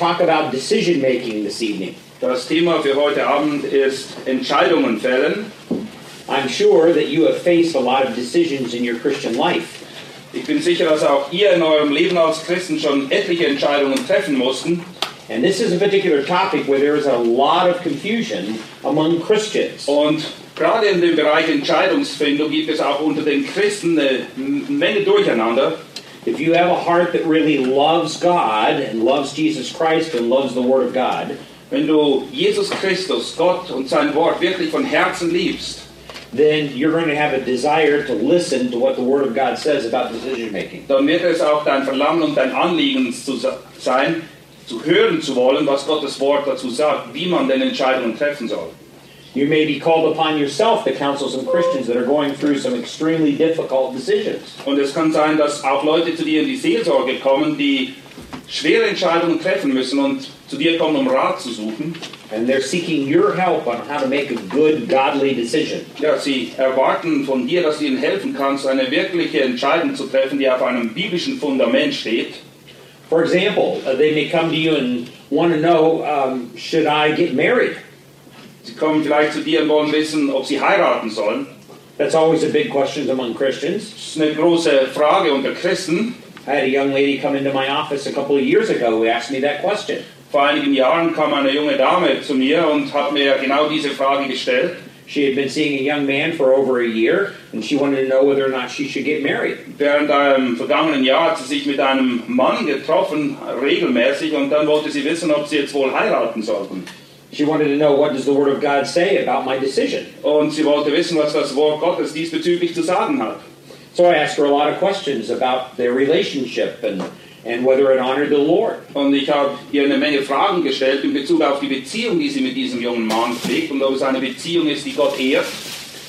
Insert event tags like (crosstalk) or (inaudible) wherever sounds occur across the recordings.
Talk about decision making this evening. Das Thema für heute Abend ist Entscheidungen fällen. I'm sure that you have faced a lot of decisions in your Christian life. Ich bin sicher, dass auch ihr in eurem Leben als Christen schon etliche Entscheidungen treffen mussten. And this is a particular topic where there is a lot of confusion among Christians. Und gerade in dem Bereich Entscheidungsfindung gibt es auch unter den Christen eine Menge Durcheinander. If you have a heart that really loves God and loves Jesus Christ and loves the Word of God, Wenn du Jesus Christus, Gott und sein Wort wirklich von Herzen liebst, then you're going to have a desire to listen to what the Word of God says about decision making. dann wird es auch dein Verlangen und dein Anliegen zu sein, zu hören zu wollen, was Gottes Wort dazu sagt, wie man denn Entscheidungen treffen soll. You may be called upon yourself to counsel some Christians that are going through some extremely difficult decisions. Und es kann sein, dass auch Leute zu dir in die Seelsorge kommen, die schwere Entscheidungen treffen müssen und zu dir kommen, um Rat zu suchen. And they're seeking your help on how to make a good, godly decision. Ja, sie erwarten von dir, dass du ihnen helfen kannst, eine wirkliche Entscheidung zu treffen, die auf einem biblischen Fundament steht. For example, uh, they may come to you and want to know um, should I get married? Sie kommen vielleicht zu dir und wollen wissen, ob sie heiraten sollen. That's always a big question among Christians. Das ist eine große Frage unter Christen. I had a young lady come into my office a couple of years ago who asked me that question. Vor einigen Jahren kam eine junge Dame zu mir und hat mir genau diese Frage gestellt. She had been seeing a young man for over a year, and she wanted to know whether or not she should get married. Während einem vergangenen Jahr hat sie sich mit einem Mann getroffen, regelmäßig, und dann wollte sie wissen, ob sie jetzt wohl heiraten sollten. She wanted to know what does the Word of God say about my decision. Und sie wollte wissen, was das Wort Gottes diesbezüglich zu sagen hat. So I asked her a lot of questions about their relationship and, and whether it honored the Lord. Und ich habe ihr eine Menge Fragen gestellt in Bezug auf die Beziehung, die sie mit diesem jungen Mann pflegt und ob es eine Beziehung ist, die Gott ehrt.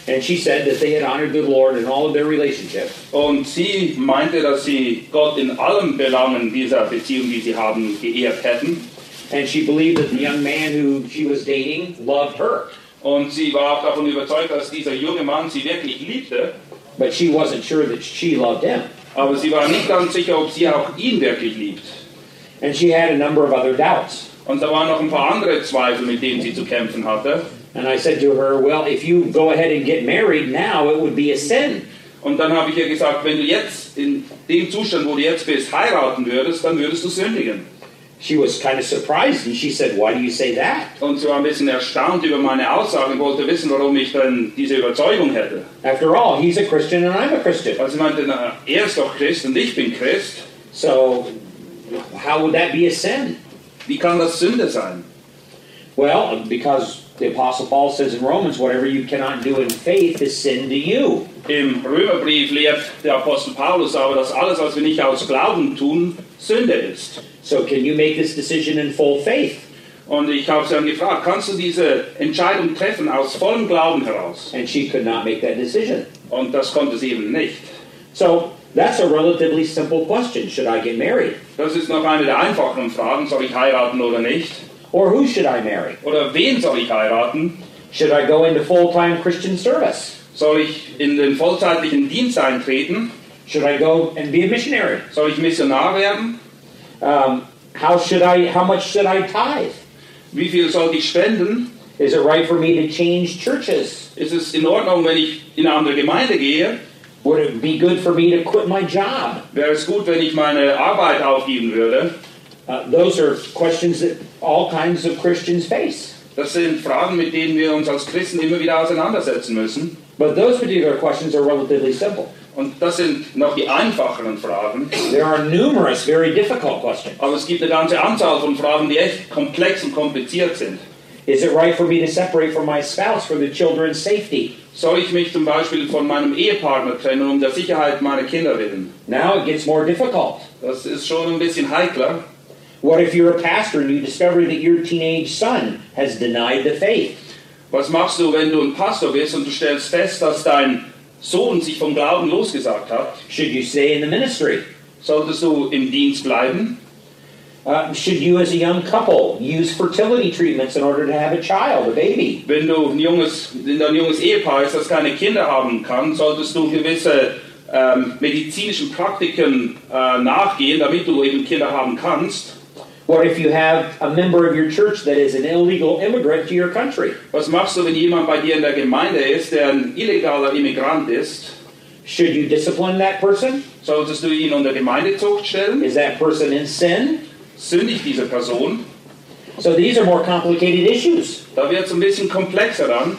And she said that they had honored the Lord in all of their relationship. Und sie meinte, dass sie Gott in allen Belangen dieser Beziehung, die sie haben, geehrt hätten. And she believed that the young man who she was dating loved her. Und sie war auch davon überzeugt, dass dieser junge Mann sie wirklich liebte. But she wasn't sure that she loved him. Aber sie war nicht ganz sicher, ob sie auch ihn wirklich liebt. And she had a number of other doubts. Und da waren noch ein paar andere Zweifel, mit denen sie zu kämpfen hatte. And I said to her, Well, if you go ahead and get married now, it would be a sin. Und dann habe ich ihr gesagt, wenn du jetzt in dem Zustand, wo du jetzt bist, heiraten würdest, dann würdest du sündigen. She was kind of surprised and she said, Why do you say that? Und sie war ein bisschen erstaunt über meine Aussage und wollte wissen, warum ich dann diese Überzeugung hätte. After all, he's a Christian and I'm a Christian. Also meinte, na, er ist doch Christ und ich bin Christ. So, how would that be a sin? Wie kann das Sünde sein? Well, because the Apostle Paul says in Romans, whatever you cannot do in faith is sin to you. Im Römerbrief lehrt der Apostel Paulus aber, dass alles, was wir nicht aus Glauben tun, Sünde ist. So, can you make this decision in full faith? Und ich habe sie dann gefragt, kannst du diese Entscheidung treffen aus vollem Glauben heraus? And she could not make that decision. Und das konnte sie eben nicht. So, that's a relatively simple question. Should I get married? Das ist noch eine der einfacheren Fragen, soll ich heiraten oder nicht? Or who should I marry? Oder wen soll ich heiraten? Should I go into full time Christian service? Soll ich in den vollzeitlichen Dienst eintreten? Should I go and be a missionary? Soll ich Missionar werden? Um, how should I? How much should I tithe? Wie viel soll ich spenden? Is it right for me to change churches? Ist es in Ordnung, wenn ich in eine andere Gemeinde gehe? Would it be good for me to quit my job? Wäre es gut, wenn ich meine Arbeit aufgeben würde? Uh, those are questions that all kinds of Christians face. Das sind Fragen, mit denen wir uns als Christen immer wieder auseinandersetzen müssen. But those particular questions are relatively simple. Und das sind noch die einfacheren Fragen. There are numerous very difficult questions. Aber es gibt eine ganze Anzahl von Fragen, die echt komplex und kompliziert sind. Is it right for me to separate from my spouse for the children's safety? Soll ich mich zum Beispiel von meinem Ehepartner trennen, um der Sicherheit meiner Kinder willen? Now it gets more difficult. Das ist schon ein bisschen heikler. What if you're a pastor and you discover that your teenage son has denied the faith? Was machst du, wenn du ein Pastor bist und du stellst fest, dass dein Sohn sich vom Glauben losgesagt hat? Should you stay in the ministry? Solltest du im Dienst bleiben? Uh, should you, as a young couple, use fertility treatments in order to have a child, a baby? Wenn du ein junges, wenn du ein junges Ehepaar ist, das keine Kinder haben kann, solltest du gewisse ähm, medizinischen Praktiken äh, nachgehen, damit du eben Kinder haben kannst. What if you have a member of your church that is an illegal immigrant to your country? Was machst du, wenn jemand bei dir in der Gemeinde ist, der ein illegaler Immigrant ist? Should you discipline that person? Solltest du ihn unter Gemeindezucht stellen? Is that person in sin? Sündigt diese Person? So these are more complicated issues. Da wird es ein bisschen komplexer dann.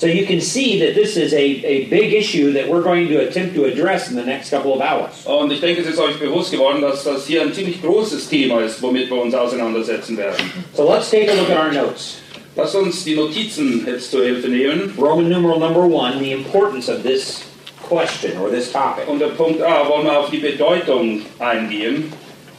So you can see that this is a, a big issue that we're going to attempt to address in the next couple of hours. Und ich denke, es ist euch bewusst geworden, dass das hier ein ziemlich großes Thema ist, womit wir uns auseinandersetzen werden. So let's take a look at our notes. Lass uns die Notizen jetzt zur Hilfe nehmen. Roman numeral number one, the importance of this question or this topic. Unter Punkt A wollen wir auf die Bedeutung eingehen.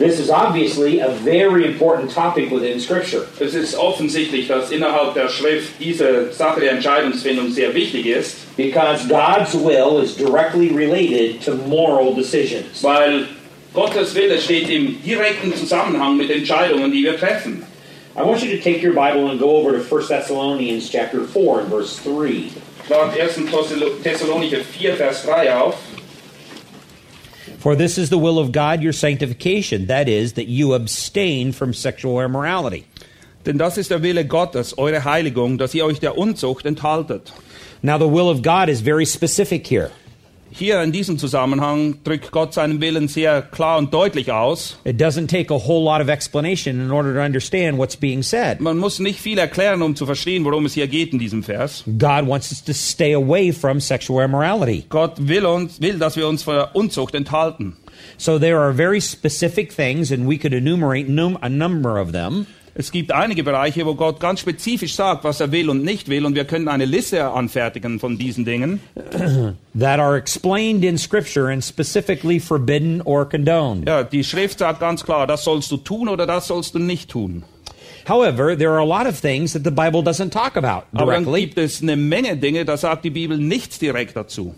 This is obviously a very important topic within Scripture. Es ist offensichtlich, dass innerhalb der Schrift diese Sache der Entscheidungsfindung sehr wichtig ist, Because God's will is directly related to moral decisions. weil Gottes Wille steht im direkten Zusammenhang mit Entscheidungen, die wir treffen. I want you to take your Bible and go over to 1 Thessalonians chapter 4 and verse 3. Schlag 1. Thessalonicher 4, Vers 3 auf. For this is the will of God, your sanctification, that is, that you abstain from sexual immorality. Denn das ist der Wille Gottes, eure Heiligung, dass ihr euch der Unzucht enthaltet. Now, the will of God is very specific here. Hier in diesem Zusammenhang drückt Gott seinen Willen sehr klar und deutlich aus. It doesn't take a whole lot of explanation in order to understand what's being said. Man muss nicht viel erklären, um zu verstehen, worum es hier geht in diesem Vers. God wants us to stay away from sexual immorality. Gott will uns, will, dass wir uns vor der Unzucht enthalten. So there are very specific things, and we could enumerate num- a number of them. Es gibt einige Bereiche, wo Gott ganz spezifisch sagt, was er will und nicht will, und wir können eine Liste anfertigen von diesen Dingen, (clears throat) that are explained in Scripture and specifically forbidden or condoned. Ja, die Schrift sagt ganz klar, das sollst du tun oder das sollst du nicht tun. However, there are a lot of things that the Bible doesn't talk about Aber dann directly. gibt es eine Menge Dinge, da sagt die Bibel nichts direkt dazu.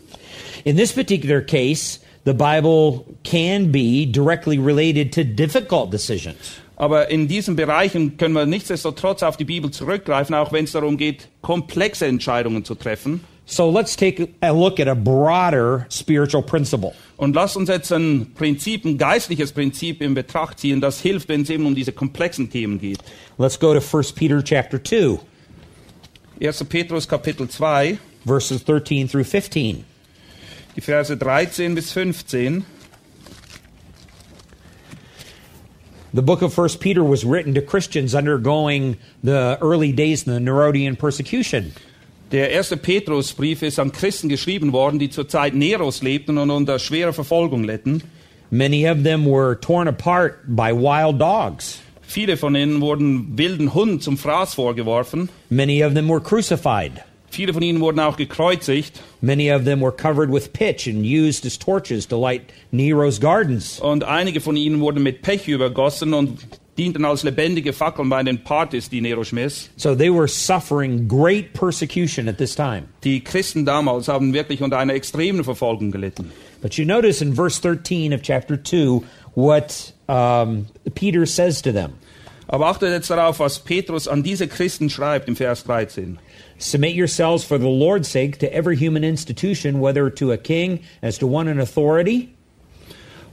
In this particular case, the Bible can be directly related to difficult decisions. Aber in diesen Bereichen können wir nichtsdestotrotz auf die Bibel zurückgreifen, auch wenn es darum geht, komplexe Entscheidungen zu treffen. So let's take a look at a broader spiritual principle. Und lasst uns jetzt ein Prinzip, ein geistliches Prinzip in Betracht ziehen, das hilft, wenn es eben um diese komplexen Themen geht. Let's go to 1 Peter chapter 2, 1. Petrus Kapitel 2, verses 13 through 15. die Verse 13 bis 15. The book of 1 Peter was written to Christians undergoing the early days of the Nerodian persecution. Der erste Petrusbrief ist an Christen geschrieben worden, die zur Zeit Neros lebten und unter schwerer Verfolgung litten. Many of them were torn apart by wild dogs. Viele von ihnen wurden wilden Hunden zum Fraß vorgeworfen. Many of them were crucified. Viele von ihnen wurden auch gekreuzigt. Many of them were covered with pitch and used as torches to light Nero's gardens. Und einige von ihnen wurden mit Pech übergossen und dienten als lebendige Fackeln bei den Partys, die Nero schmiss. So they were suffering great persecution at this time. Die Christen damals haben wirklich unter einer extremen Verfolgung gelitten. But you notice in verse 13 of chapter 2 what um, Peter says to them Aber achtet jetzt darauf, was Petrus an diese Christen schreibt im Vers 13. Submit yourselves for the Lord's sake to every human institution, whether to a king as to one in authority,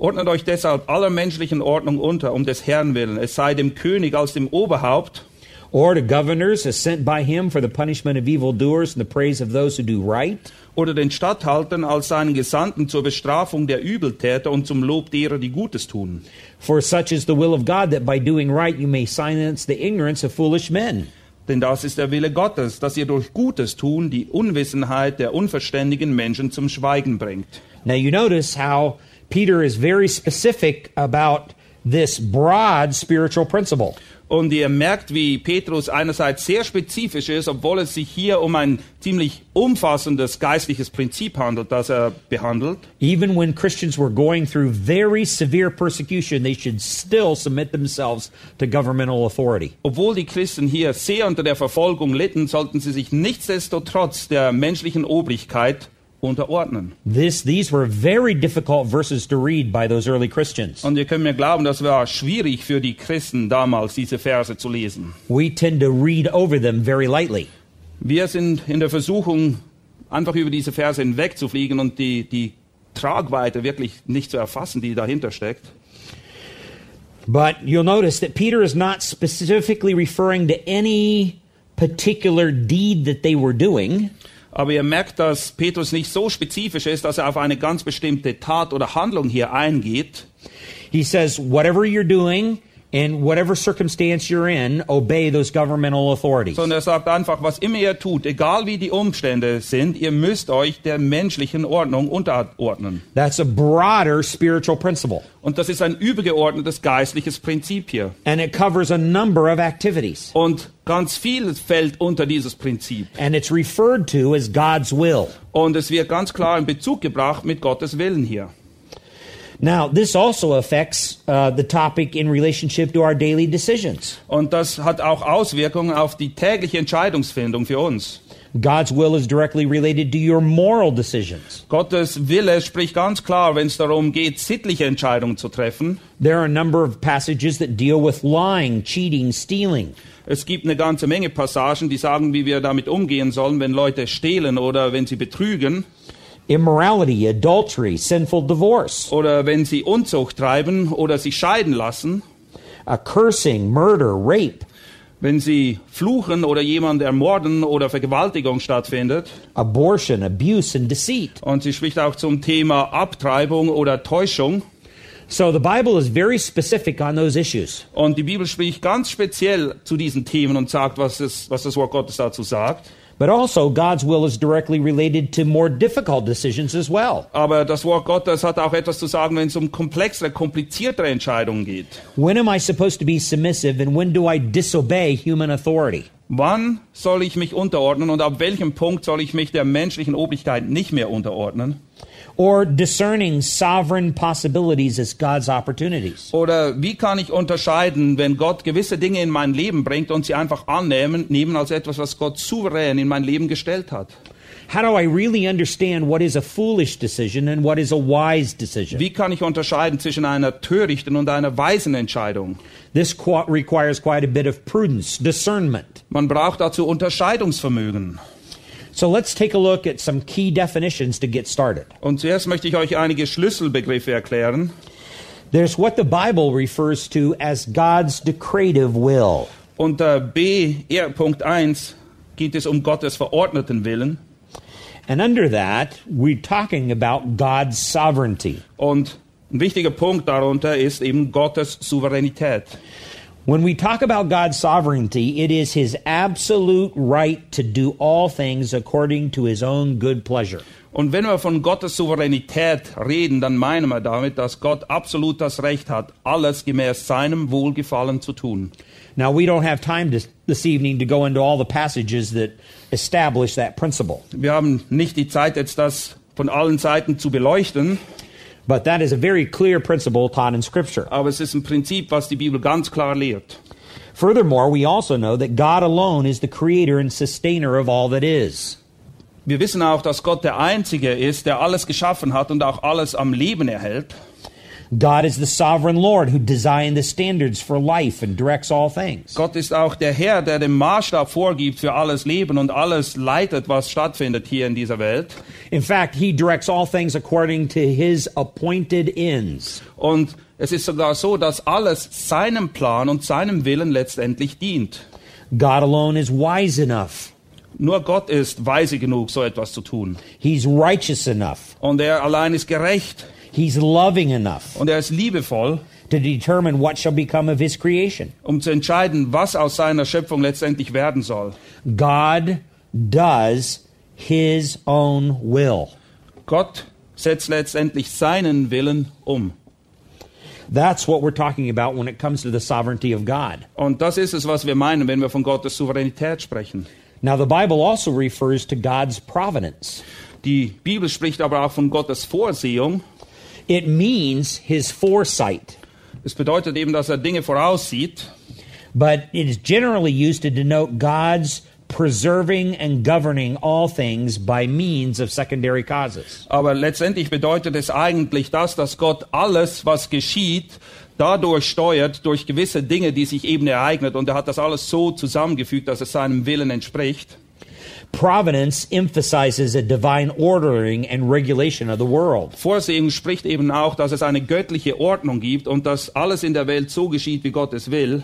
Ordnet euch deshalb aller menschlichen Ordnung unter, um des Herrn willen, es sei dem König als dem Oberhaupt, or to governors as sent by him for the punishment of evildoers and the praise of those who do right. oder den Statthaltern als seinen Gesandten zur Bestrafung der Übeltäter und zum Lob derer, die Gutes tun. For such is the will of God that by doing right you may silence the ignorance of foolish men. Denn das ist der Wille Gottes, dass ihr durch Gutes tun die Unwissenheit der unverständigen Menschen zum Schweigen bringt. Now you notice how Peter is very specific about this broad spiritual principle. Und ihr merkt, wie Petrus einerseits sehr spezifisch ist, obwohl es sich hier um ein ziemlich umfassendes geistliches Prinzip handelt, das er behandelt. Even when Christians were going through very severe persecution, they should still submit themselves to governmental authority. Obwohl die Christen hier sehr unter der Verfolgung litten, sollten sie sich nichtsdestotrotz der menschlichen Obrigkeit unterordnen. This, these were very difficult verses to read by those early Christians. Und ihr könnt mir glauben, das war schwierig für die Christen damals, diese Verse zu lesen. We tend to read over them very lightly. Wir sind in der Versuchung, einfach über diese Verse hinwegzufliegen und die, die Tragweite wirklich nicht zu erfassen, die dahinter steckt. But you'll notice that Peter is not specifically referring to any particular deed that they were doing. Aber ihr merkt, dass Petrus nicht so spezifisch ist, dass er auf eine ganz bestimmte Tat oder Handlung hier eingeht. He says, whatever you're doing, in whatever circumstance you're in, obey those governmental authorities. Sondern er sagt einfach, was immer ihr tut, egal wie die Umstände sind, ihr müsst euch der menschlichen Ordnung unterordnen. That's a broader spiritual principle. Und das ist ein übergeordnetes geistliches Prinzip hier. And it covers a number of activities. Und ganz viel fällt unter dieses Prinzip. And it's referred to as God's will. Und es wird ganz klar in Bezug gebracht mit Gottes Willen hier. Now, this also affects uh, the topic in relationship to our daily decisions. Und das hat auch Auswirkungen auf die tägliche Entscheidungsfindung für uns. God's will is directly related to your moral decisions. Gottes Wille spricht ganz klar, wenn es darum geht, sittliche Entscheidungen zu treffen. There are a number of passages that deal with lying, cheating, stealing. Es gibt eine ganze Menge Passagen, die sagen, wie wir damit umgehen sollen, wenn Leute stehlen oder wenn sie betrügen immorality, adultery, sinful divorce, oder wenn sie Unzucht treiben oder sich scheiden lassen, a cursing, murder, rape, wenn sie fluchen oder jemand ermorden oder Vergewaltigung stattfindet. abortion, abuse, and deceit. Und sie spricht auch zum Thema Abtreibung oder Täuschung. So the Bible is very specific on those issues. Und die Bibel spricht ganz speziell zu diesen Themen und sagt, was, es, was das Wort Gottes dazu sagt. But also, God's will is directly related to more difficult decisions as well. Aber das Wort Gottes hat auch etwas zu sagen, wenn es um komplexere, kompliziertere Entscheidungen geht. When am I supposed to be submissive and when do I disobey human authority? Wann soll ich mich unterordnen und ab welchem Punkt soll ich mich der menschlichen Obrigkeit nicht mehr unterordnen? Or discerning sovereign possibilities as God's opportunities? Oder wie kann ich unterscheiden, wenn Gott gewisse Dinge in mein Leben bringt und sie einfach annehmen, nehmen als etwas, was Gott souverän in mein Leben gestellt hat? How do I really understand what is a foolish decision and what is a wise decision? Wie kann ich unterscheiden zwischen einer törichten und einer weisen Entscheidung? This qu- requires quite a bit of prudence, discernment. Man braucht dazu Unterscheidungsvermögen. So let's take a look at some key definitions to get started. Und zuerst möchte ich euch einige Schlüsselbegriffe erklären. There's what the Bible refers to as God's decretive will. Unter B, R. Punkt 1 geht es um Gottes verordneten Willen. And under that, we're talking about God's sovereignty. Und ein wichtiger Punkt darunter ist eben Gottes Souveränität. When we talk about God's sovereignty, it is his absolute right to do all things according to his own good pleasure. Und wenn wir von Gottes Souveränität reden, dann meinen wir damit, dass Gott absolut das Recht hat, alles gemäß seinem Wohlgefallen zu tun. Now, we don't have time this, this evening to go into all the passages that establish that principle, Wir haben nicht die Zeit, jetzt das von allen Seiten zu beleuchten, but that is a very clear principle taught in Scripture. aber es ist ein Prinzip, was die Bibel ganz klar lehrt. Furthermore, we also know that God alone is the creator and sustainer of all that is. Wir wissen auch, dass Gott der Einzige ist, der alles geschaffen hat und auch alles am Leben erhält. God is the sovereign Lord who designed the standards for life and directs all things. Gott ist auch der Herr, der den Maßstab vorgibt für alles Leben und alles leitet, was stattfindet hier in dieser Welt. In fact, he directs all things according to his appointed ends. Und es ist sogar so, dass alles seinem Plan und seinem Willen letztendlich dient. God alone is wise enough. Nur Gott ist weise genug, so etwas zu tun. He's righteous enough. Und er allein ist gerecht He's loving enough und er ist liebevoll, to determine what shall become of his creation. um zu entscheiden, was aus seiner Schöpfung letztendlich werden soll. God does his own will. Gott setzt letztendlich seinen Willen um. That's what we're talking about when it comes to the sovereignty of God. Und das ist es, was wir meinen, wenn wir von Gottes Souveränität sprechen. Now, the Bible also refers to God's providence. Die Bibel spricht aber auch von Gottes Vorsehung. It means his foresight, Es bedeutet eben, dass er Dinge voraussieht. but it is generally used to denote God's preserving and governing all things by means of secondary causes. Aber letztendlich bedeutet es eigentlich das, dass Gott alles, was geschieht, dadurch steuert, durch gewisse Dinge, die sich eben ereignet. Und er hat das alles so zusammengefügt, dass es seinem Willen entspricht. Providence emphasizes a divine ordering and regulation of the world. Vorsehung spricht eben auch, dass es eine göttliche Ordnung gibt und dass alles in der Welt so geschieht, wie Gott es will.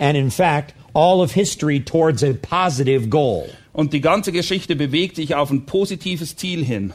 and in fact, all of history towards a positive goal. Und die ganze Geschichte bewegt sich auf ein positives Ziel hin.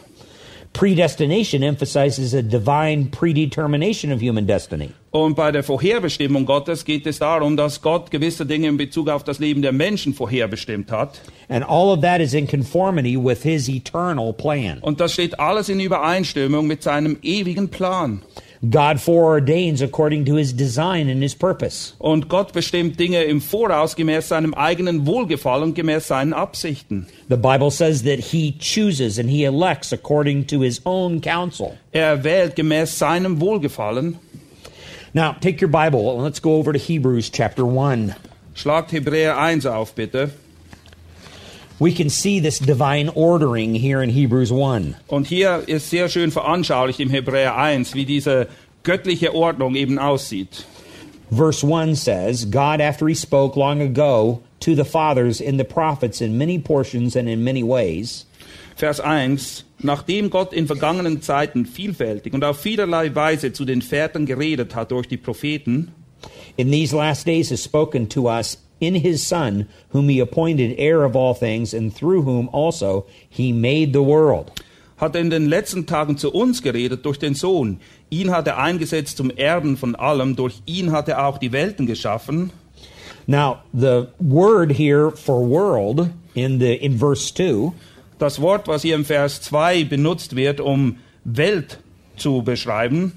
Predestination emphasizes a divine predetermination of human destiny. Und bei der Vorherbestimmung Gottes geht es darum, dass Gott gewisse Dinge in Bezug auf das Leben der Menschen vorherbestimmt hat. And all of that is in conformity with his eternal plan. Und das steht alles in Übereinstimmung mit seinem ewigen Plan. God foreordains according to his design and his purpose. Und Gott bestimmt Dinge im Voraus gemäß seinem eigenen Wohlgefallen und gemäß seinen Absichten. The Bible says that he chooses and he elects according to his own counsel. Er wählt gemäß seinem Wohlgefallen. Now, take your Bible and let's go over to Hebrews chapter 1. Schlagt Hebräer 1 auf, bitte. We can see this divine ordering here in Hebrews 1. Und hier ist sehr schön veranschaulicht im Hebräer 1, wie diese göttliche Ordnung eben aussieht. Verse 1 says, God, after he spoke long ago to the fathers in the prophets in many portions and in many ways, Vers 1. Nachdem Gott in vergangenen Zeiten vielfältig und auf vielerlei Weise zu den Vätern geredet hat durch die Propheten, in these last days has spoken to us in his Son, whom he appointed heir of all things, and through whom also he made the world. hat er in den letzten Tagen zu uns geredet durch den Sohn. Ihn hat er eingesetzt zum Erben von allem, durch ihn hat er auch die Welten geschaffen. Now, the word here for world in the in verse 2 Das Wort, was hier im Vers 2 benutzt wird, um Welt zu beschreiben,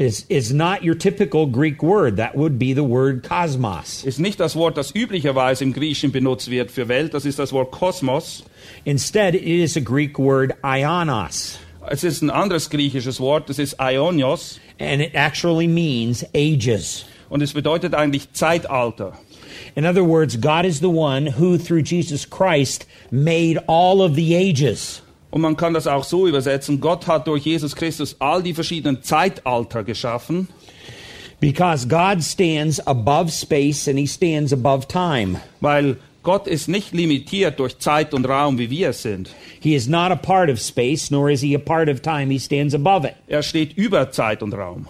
is, is not your typical Greek word. That would be the word cosmos. ist nicht das Wort, das üblicherweise im Griechischen benutzt wird für Welt, das ist das Wort Kosmos. Instead, it is a Greek word ionos, Es ist ein anderes griechisches Wort, das ist Aionios and it actually means ages. und es bedeutet eigentlich Zeitalter. In other words, God is the one who, through Jesus Christ, made all of the ages. Und man kann das auch so übersetzen, Gott hat durch Jesus Christus all die verschiedenen Zeitalter geschaffen, Because God stands above space and he stands above time. weil Gott ist nicht limitiert durch Zeit und Raum, wie wir es sind. He is not a part of space, nor is he a part of time. He stands above it. Er steht über Zeit und Raum.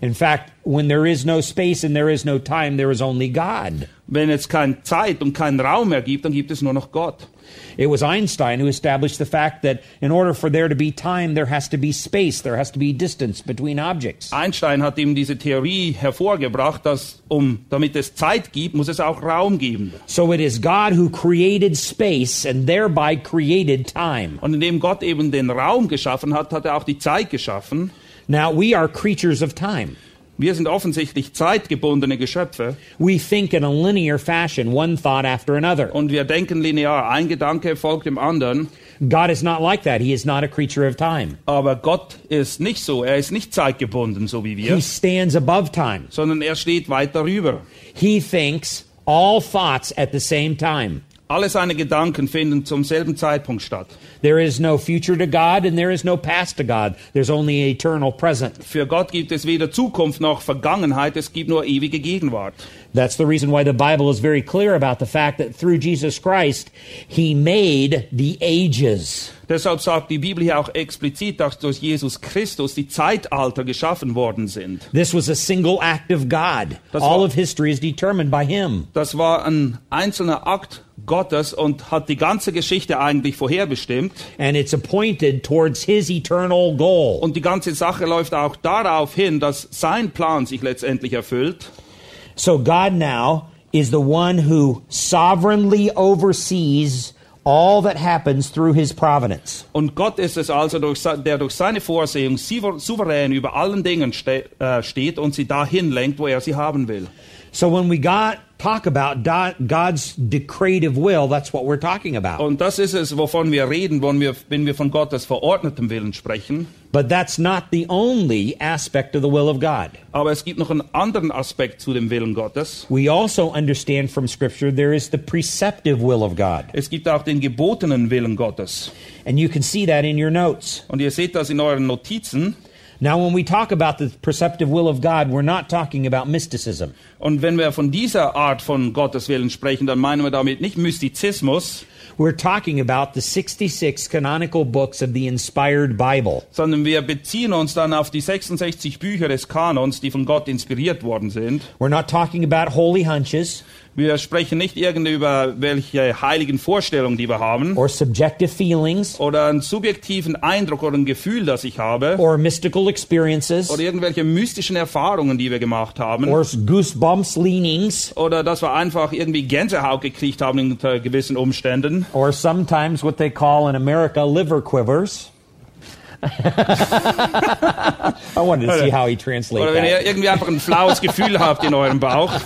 In fact, when there is no space and there is no time, there is only God. Wenn es keine Zeit und keinen Raum mehr gibt, dann gibt es nur noch Gott. It was Einstein who established the fact that in order for there to be time, there has to be space, there has to be distance between objects. Einstein hat eben diese Theorie hervorgebracht, dass um, damit es Zeit gibt, muss es auch Raum geben. So it is God who created space and thereby created time. Und indem Gott eben den Raum geschaffen hat, hat er auch die Zeit geschaffen. Now, we are creatures of time. Wir sind offensichtlich zeitgebundene Geschöpfe We think in a linear fashion, one thought after another. und wir denken linear. Ein Gedanke folgt dem anderen. God is not like that. He is not a creature of time. Aber Gott ist nicht so. Er ist nicht zeitgebunden, so wie wir, He stands above time. sondern er steht weit darüber. He thinks all thoughts at the same time. Alle seine Gedanken finden zum selben Zeitpunkt statt. There is no future to God and there is no past to God. There's only eternal present. Für Gott gibt es weder Zukunft noch Vergangenheit, es gibt nur ewige Gegenwart. That's the reason why the Bible is very clear about the fact that through Jesus Christ, He made the ages. Deshalb sagt die Bibel hier auch explizit, dass durch Jesus Christus die Zeitalter geschaffen worden sind. This was a single act of God. Das All war- of history is determined by Him. Das war ein einzelner Akt Gottes und hat die ganze Geschichte eigentlich vorherbestimmt. And it's appointed towards His eternal goal. Und die ganze Sache läuft auch darauf hin, dass sein Plan sich letztendlich erfüllt. So God now is the one who sovereignly oversees all that happens through his providence. Und Gott ist es also, durch, der durch seine Vorsehung souver- souverän über allen Dingen ste äh, steht und sie dahin lenkt, wo er sie haben will. So when we got, talk about God's decretive will, that's what we're talking about. Und das ist es, wovon wir reden, wenn wir, wenn wir von Gottes verordnetem Willen sprechen. But that's not the only aspect of the will of God. Aber es gibt noch einen anderen Aspekt zu dem Willen Gottes. We also understand from Scripture there is the preceptive will of God. Es gibt auch den gebotenen Willen Gottes. And you can see that in your notes. Und ihr seht das in euren Notizen. Now, when we talk about the preceptive will of God, we're not talking about mysticism. Und wenn wir von dieser Art von Gottes Willen sprechen, dann meinen wir damit nicht Mystizismus, We're talking about the 66 canonical books of the inspired Bible. sondern wir beziehen uns dann auf die 66 Bücher des Kanons, die von Gott inspiriert worden sind. We're not talking about holy hunches Wir sprechen nicht irgendwie über welche heiligen Vorstellungen, die wir haben, or subjective feelings. Oder einen subjektiven Eindruck oder ein Gefühl, das ich habe, or mystical experiences. Oder irgendwelche mystischen Erfahrungen, die wir gemacht haben, or goosebumps leanings. Oder dass wir einfach irgendwie Gänsehaut gekriegt haben unter gewissen Umständen. or sometimes what they call in America liver quivers. (laughs) I wanted to see how he translates Oder wenn that. ihr irgendwie einfach ein flaues Gefühl habt in eurem Bauch. (laughs)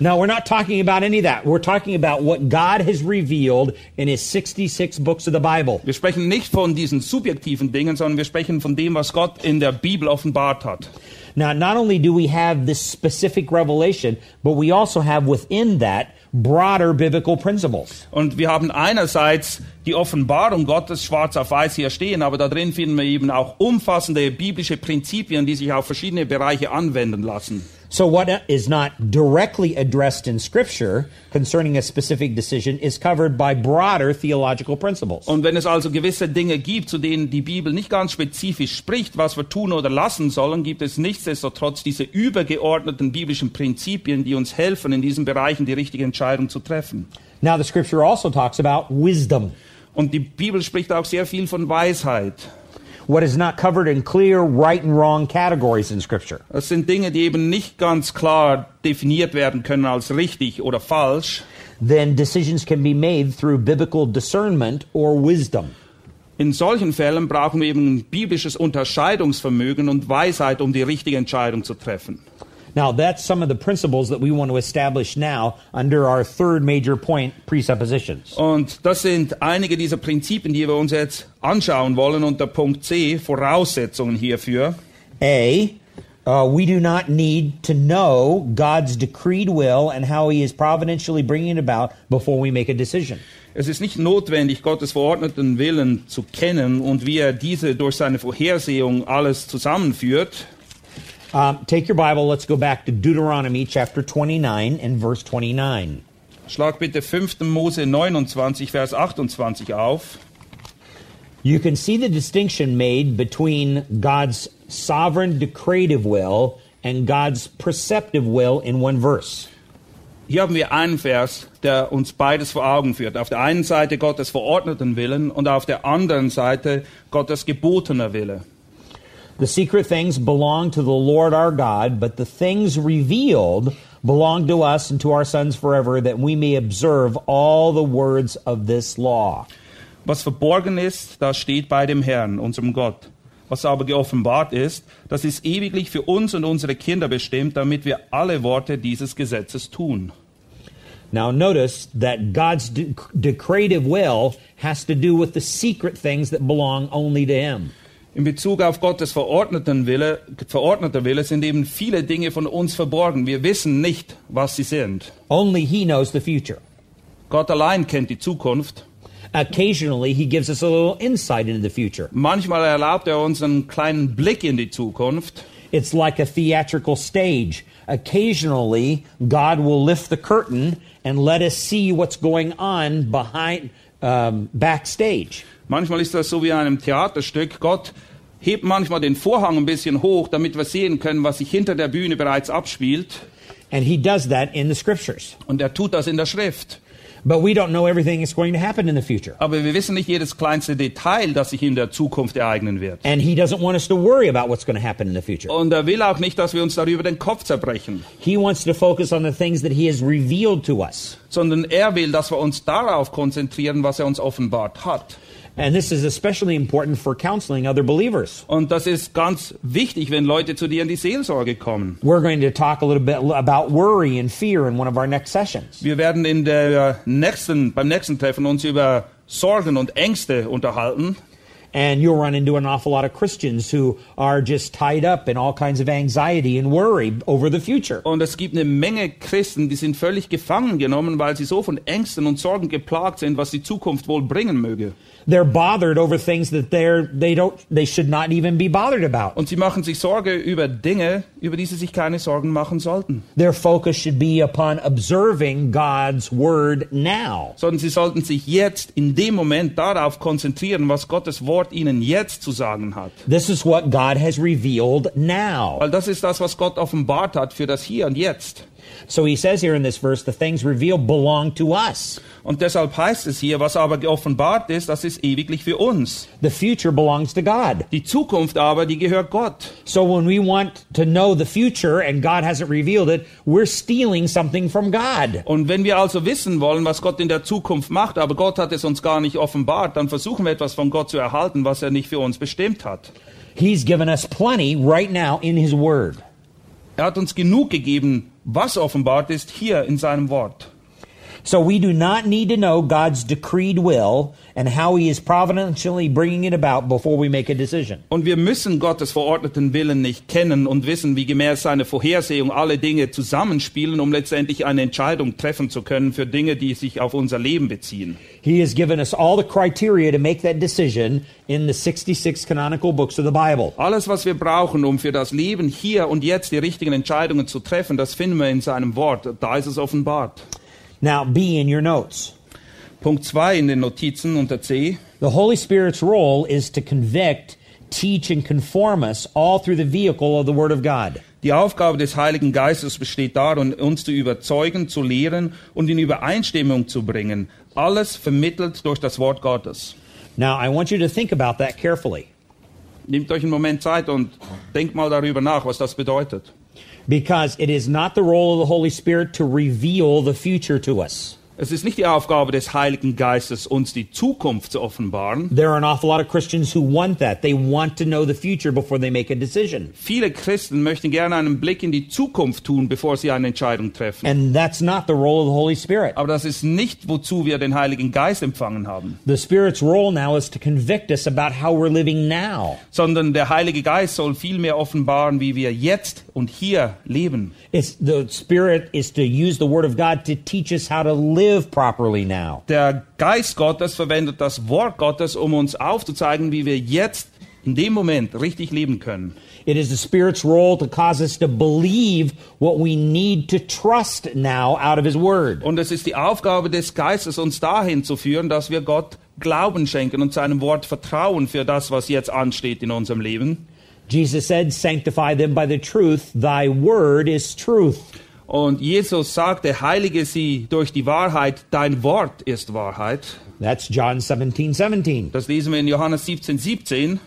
No, we're not talking about any of that. We're talking about what God has revealed in his 66 books of the Bible. Wir sprechen nicht von diesen subjektiven Dingen, sondern wir sprechen von dem, was Gott in der Bibel offenbart hat. Now, not only do we have this specific revelation, but we also have within that broader biblical principles. Und wir haben einerseits die Offenbarung Gottes schwarz auf weiß hier stehen, aber da drin finden wir eben auch umfassende biblische Prinzipien, die sich auf verschiedene Bereiche anwenden lassen. So, what is not directly addressed in Scripture concerning a specific decision is covered by broader theological principles. Und wenn es also gewisse Dinge gibt, zu denen die Bibel nicht ganz spezifisch spricht, was wir tun oder lassen sollen, gibt es nichtsdestotrotz diese übergeordneten biblischen Prinzipien, die uns helfen, in diesen Bereichen die richtige Entscheidung zu treffen. Now, the Scripture also talks about wisdom. Und die Bibel spricht auch sehr viel von Weisheit. What is not covered in clear right and wrong categories in Scripture. Das sind Dinge, die eben nicht ganz klar definiert werden können als richtig oder falsch. Then decisions can be made through biblical discernment or wisdom. In solchen Fällen brauchen wir eben ein biblisches Unterscheidungsvermögen und Weisheit, um die richtige Entscheidung zu treffen. Now, that's some of the principles that we want to establish now under our third major point presuppositions. Und das sind einige dieser Prinzipien, die wir uns jetzt anschauen wollen unter Punkt C, Voraussetzungen hierfür. A, uh, we do not need to know God's decreed will and how He is providentially bringing it about before we make a decision. Es ist nicht notwendig, Gottes verordneten Willen zu kennen und wie er diese durch seine Vorhersehung alles zusammenführt. Um, take your Bible, let's go back to Deuteronomy chapter 29 and verse 29. Schlag bitte 5. Mose 29, Vers 28 auf. You can see the distinction made between God's sovereign decretive will and God's preceptive will in one verse. Hier haben wir einen Vers, der uns beides vor Augen führt. Auf der einen Seite Gottes verordneten Willen und auf der anderen Seite Gottes gebotener Wille. The secret things belong to the Lord our God, but the things revealed belong to us and to our sons forever, that we may observe all the words of this law. Was verborgen ist, das steht bei dem Herrn, unserem Gott. Was aber geoffenbart ist, das ist ewiglich für uns und unsere Kinder bestimmt, damit wir alle Worte dieses Gesetzes tun. Now, notice that God's de- decretive will has to do with the secret things that belong only to Him. In Bezug auf Gottes verordneten Wille, verordneter Wille sind eben viele Dinge von uns verborgen. Wir wissen nicht, was sie sind. Only He knows the future. Gott allein kennt die Zukunft. Occasionally, He gives us a little insight into the future. Manchmal erlaubt er uns einen kleinen Blick in die Zukunft. It's like a theatrical stage. Occasionally, God will lift the curtain and let us see what's going on behind, um, backstage. Manchmal ist das so wie in einem Theaterstück. Gott hebt manchmal den Vorhang ein bisschen hoch, damit wir sehen können, was sich hinter der Bühne bereits abspielt. And He does that in the scriptures. Und er tut das in der Schrift. But we don't know everything that's going to happen in the future. Aber wir wissen nicht jedes kleinste Detail, das sich in der Zukunft ereignen wird. And he doesn't want us to worry about what's going to happen in the future. Und er will auch nicht, dass wir uns darüber den Kopf zerbrechen, He wants to focus on the things that he has revealed to us. sondern er will, dass wir uns darauf konzentrieren, was er uns offenbart hat. And this is especially important for counseling other believers. Und das ist ganz wichtig, wenn Leute zu dir in die Seelsorge kommen. We're going to talk a little bit about worry and fear in one of our next sessions. Wir werden in der nächsten, beim nächsten Treffen uns über Sorgen und Ängste unterhalten. And you'll run into an awful lot of Christians who are just tied up in all kinds of anxiety and worry over the future. Und es gibt eine Menge Christen, die sind völlig gefangen genommen, weil sie so von Ängsten und Sorgen geplagt sind, was die Zukunft wohl bringen möge. They're bothered over things that they're they don't they should not even be bothered about. Und sie machen sich Sorge über Dinge, über die sie sich keine Sorgen machen sollten. Their focus should be upon observing God's word now. Sondern sie sollten sich jetzt in dem Moment darauf konzentrieren, was Gottes Wort ihnen jetzt zu sagen hat. This is what God has revealed now. Weil das ist das, was Gott offenbart hat für das Hier und Jetzt. So he says here in this verse, the things revealed belong to us. Und deshalb heißt es hier, was aber geoffenbart ist, das ist ewiglich für uns. The future belongs to God. Die Zukunft aber, die gehört Gott. So when we want to know the future and God hasn't revealed it, we're stealing something from God. Und wenn wir also wissen wollen, was Gott in der Zukunft macht, aber Gott hat es uns gar nicht offenbart, dann versuchen wir etwas von Gott zu erhalten, was er nicht für uns bestimmt hat. He's given us plenty right now in his word. Er hat uns genug gegeben, was offenbart ist, hier in seinem Wort. So we do not need to know God's decreed will and how he is providentially bringing it about before we make a decision. Und wir müssen Gottes verordneten Willen nicht kennen und wissen, wie gemäß seiner Vorhersehung alle Dinge zusammenspielen, um letztendlich eine Entscheidung treffen zu können für Dinge, die sich auf unser Leben beziehen. He has given us all the criteria to make that decision in the 66 canonical books of the Bible. Alles, was wir brauchen, um für das Leben hier und jetzt die richtigen Entscheidungen zu treffen, das finden wir in seinem Wort. Da ist es offenbart. Now, B in your notes. Punkt 2 in den Notizen unter C. The Holy Spirit's role is to convict, teach, and conform us all through the vehicle of the Word of God. Die Aufgabe des Heiligen Geistes besteht darin, uns zu überzeugen, zu lehren und in Übereinstimmung zu bringen. Alles vermittelt durch das Wort Gottes. Now, I want you to think about that carefully Nehmt euch einen Moment Zeit und denkt mal darüber nach, was das bedeutet. Because it is not the role of the Holy Spirit to reveal the future to us. Es ist nicht die Aufgabe des Heiligen Geistes, uns die Zukunft zu offenbaren. There are an awful lot of Christians who want that. They want to know the future before they make a decision. Viele Christen möchten gerne einen Blick in die Zukunft tun, bevor sie eine Entscheidung treffen. And that's not the role of the Holy Spirit. Aber das ist nicht, wozu wir den Heiligen Geist empfangen haben, The Spirit's role now is to convict us about how we're living now. sondern der Heilige Geist soll vielmehr offenbaren, wie wir jetzt und hier leben. It's the Spirit is to use the Word of God to teach us how to live properly now. Der Geist Gottes verwendet das Wort Gottes, um uns aufzuzeigen, wie wir jetzt in dem Moment richtig leben können. It is the Spirit's role to cause us to believe what we need to trust now out of His Word. Und es ist die Aufgabe des Geistes, uns dahin zu führen, dass wir Gott Glauben schenken und seinem Wort vertrauen für das, was jetzt ansteht in unserem Leben. Jesus said, Sanctify them by the truth. Thy Word is truth. Und Jesus sagte, heilige sie durch die Wahrheit, dein Wort ist Wahrheit. That's John 17 17. Das lesen wir in Johannes 17, 17.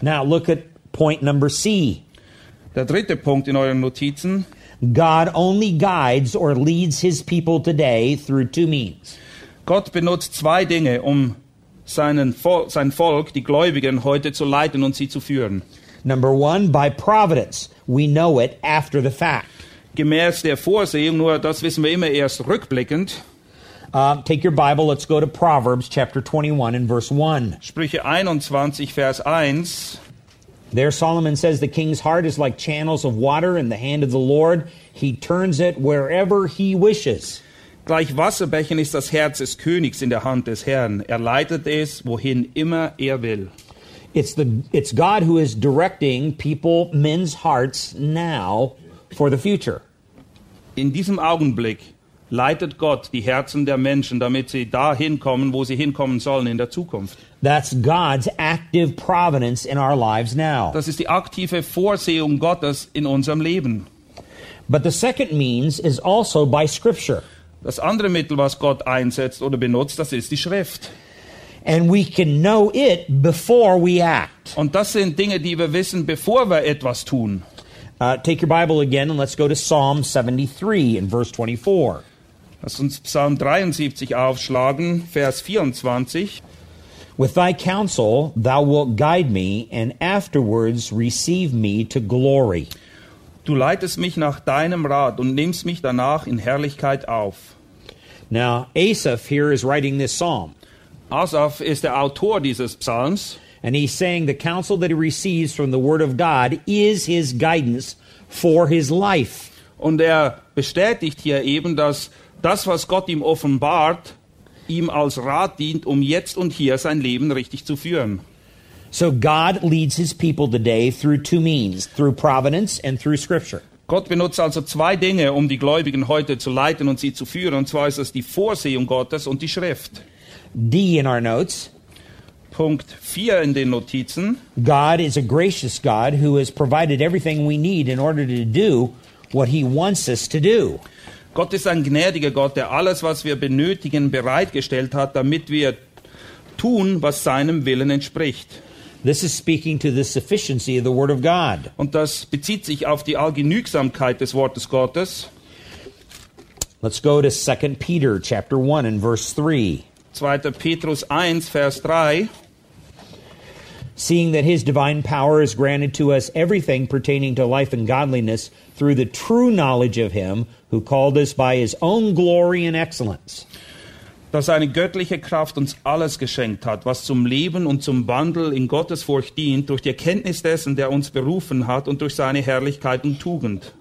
Now look at point number C. Der dritte Punkt in euren Notizen. God only guides or leads His people today through two means. Gott benutzt zwei Dinge, um seinen Vol sein Volk, die Gläubigen, heute zu leiten und sie zu führen. Number one, by providence. We know it after the fact. Gemäß der Vorsehung, nur das wissen wir immer erst rückblickend. Uh, take your Bible, let's go to Proverbs chapter 21 and verse 1. Sprüche 21, Vers 1. There, Solomon says, The king's heart is like channels of water in the hand of the Lord. He turns it wherever he wishes. Gleich Wasserbächen ist das Herz des Königs in der Hand des Herrn. Er leitet es, wohin immer er will. It's, the, it's God who is directing people, men's hearts now for the future. In diesem Augenblick leitet Gott die Herzen der Menschen, damit sie dahin kommen, wo sie hinkommen sollen in der Zukunft. That's God's active providence in our lives now. Das ist die aktive Vorsehung Gottes in unserem Leben. But the second means is also by Scripture. Das andere Mittel, was Gott einsetzt oder benutzt, das ist die Schrift. And we can know it before we act. Und das sind Dinge, die wir wissen, bevor wir etwas tun. Uh, take your Bible again and let's go to Psalm 73 in verse 24. Lass uns Psalm 73 aufschlagen, Vers 24. With thy counsel thou wilt guide me, and afterwards receive me to glory. Du leitest mich nach deinem Rat und nimmst mich danach in Herrlichkeit auf. Now, Asaph here is writing this psalm, Asaph ist der Autor dieses Psalms and he's saying the counsel that he receives from the Word of God is his guidance for his life. und er bestätigt hier eben, dass das, was Gott ihm offenbart, ihm als Rat dient, um jetzt und hier sein Leben richtig zu führen. So, God leads his people today through two means through providence and through Scripture. Gott benutzt also zwei Dinge, um die Gläubigen heute zu leiten und sie zu führen. Und zwar ist es die Vorsehung Gottes und die Schrift. D in our notes Punkt 4 in den Notizen. God is a gracious God who has provided everything we need in order to do what he wants us to do. Gott ist ein gnädiger Gott, der alles, was wir benötigen, bereitgestellt hat, damit wir tun, was seinem Willen entspricht. This is speaking to the sufficiency of the Word of God. Und das bezieht sich auf die Allgenügsamkeit des Wortes Gottes. Let's go to 2 Peter chapter 1 and verse 3. 2. Petrus 1, Vers 3. Seeing that his divine power has granted to us everything pertaining to life and godliness through the true knowledge of him who called us by his own glory and excellence. dass seine göttliche Kraft uns alles geschenkt hat, was zum Leben und zum Wandel in Gottes Furcht dient, durch die Erkenntnis dessen, der uns berufen hat und durch seine Herrlichkeit und Tugend.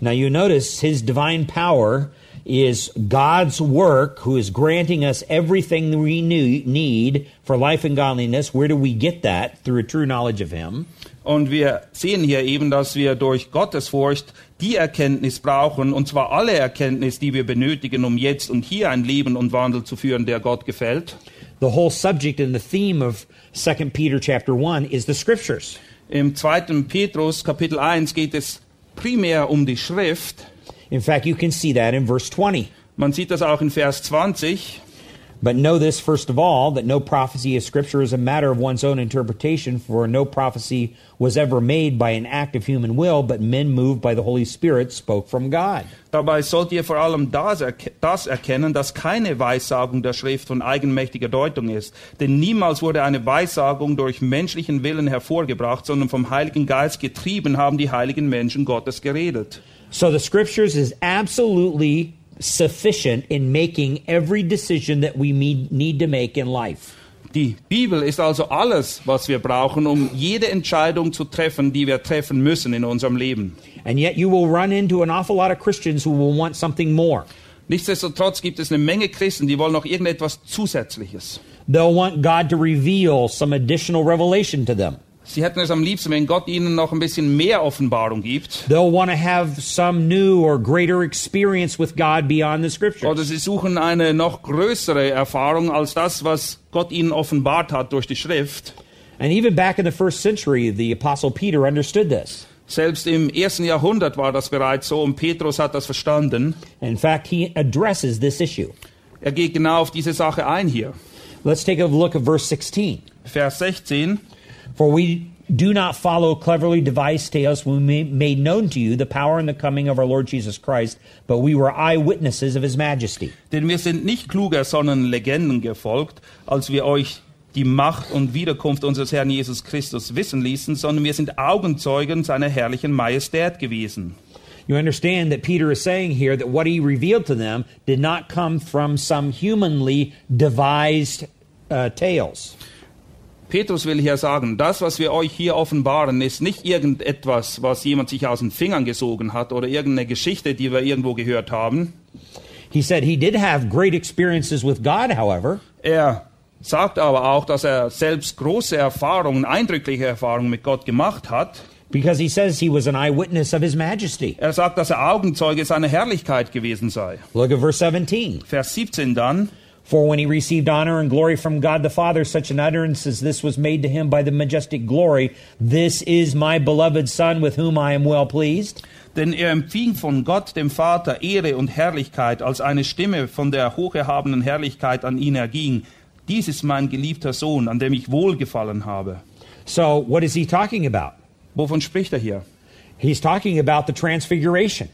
Now you notice his divine power is God's work who is granting us everything we need for life and godliness. Where do we get that? Through a true knowledge of him. Und wir sehen hier eben, dass wir durch Gottes Furcht die Erkenntnis brauchen, und zwar alle Erkenntnis, die wir benötigen, um jetzt und hier ein Leben und Wandel zu führen, der Gott gefällt. The whole subject and the theme of 2 Peter chapter 1 is the scriptures. Im 2. Petrus Kapitel 1 geht es primär um die Schrift. In fact, you can see that in verse 20. Man sieht das auch in Vers 20. But know this first of all, that no prophecy of Scripture is a matter of one's own interpretation, for no prophecy was ever made by an act of human will, but men moved by the Holy Spirit spoke from God. Dabei sollt ihr vor allem das, das erkennen, dass keine Weissagung der Schrift von eigenmächtiger Deutung ist. Denn niemals wurde eine Weissagung durch menschlichen Willen hervorgebracht, sondern vom Heiligen Geist getrieben haben die heiligen Menschen Gottes geredet. So the Scriptures is absolutely sufficient in making every decision that we need to make in life. Die Bibel ist also alles, was wir brauchen, um jede Entscheidung zu treffen, die wir treffen müssen in unserem Leben. And yet you will run into an awful lot of Christians who will want something more. Nichtsdestotrotz gibt es eine Menge Christen, die wollen noch irgendetwas Zusätzliches. They'll want God to reveal some additional revelation to them. Sie hätten es am liebsten, wenn Gott ihnen noch ein bisschen mehr Offenbarung gibt. They'll want to have some new or greater experience with God beyond the Oder scriptures. sie suchen eine noch größere Erfahrung als das, was Gott ihnen offenbart hat durch die Schrift. And even back in the first century, the Apostle Peter understood this. Selbst im ersten Jahrhundert war das bereits so und Petrus hat das verstanden. In fact, he addresses this issue. Er geht genau auf diese Sache ein hier. Let's take a look at verse 16. Vers 16. For we do not follow cleverly devised tales when we made known to you the power and the coming of our Lord Jesus Christ, but we were eyewitnesses of his majesty. Denn wir sind nicht kluger, sondern Legenden gefolgt, als wir euch die Macht und Wiederkunft unseres Herrn Jesus Christus wissen ließen, sondern wir sind Augenzeugen seiner herrlichen Majestät gewesen. You understand that Peter is saying here that what he revealed to them did not come from some humanly devised uh, tales. Petrus will hier sagen, das, was wir euch hier offenbaren, ist nicht irgendetwas, was jemand sich aus den Fingern gesogen hat oder irgendeine Geschichte, die wir irgendwo gehört haben. He said he did have great experiences with God, however, Er sagt aber auch, dass er selbst große Erfahrungen, eindrückliche Erfahrungen mit Gott gemacht hat. because he says he was an eyewitness of his majesty. Er sagt, dass er Augenzeuge seiner Herrlichkeit gewesen sei. Look at verse 17. Vers 17 dann. For when he received honor and glory from God the Father, such an utterance as this was made to him by the majestic glory This is my beloved Son, with whom I am well pleased. Denn er empfing von Gott, dem Vater, Ehre und Herrlichkeit, als eine Stimme von der hocherhabenen Herrlichkeit an ihn erging. Dies ist mein geliebter Sohn, an dem ich wohlgefallen habe. So, what is he talking about? Wovon spricht er hier? He's talking about the transfiguration.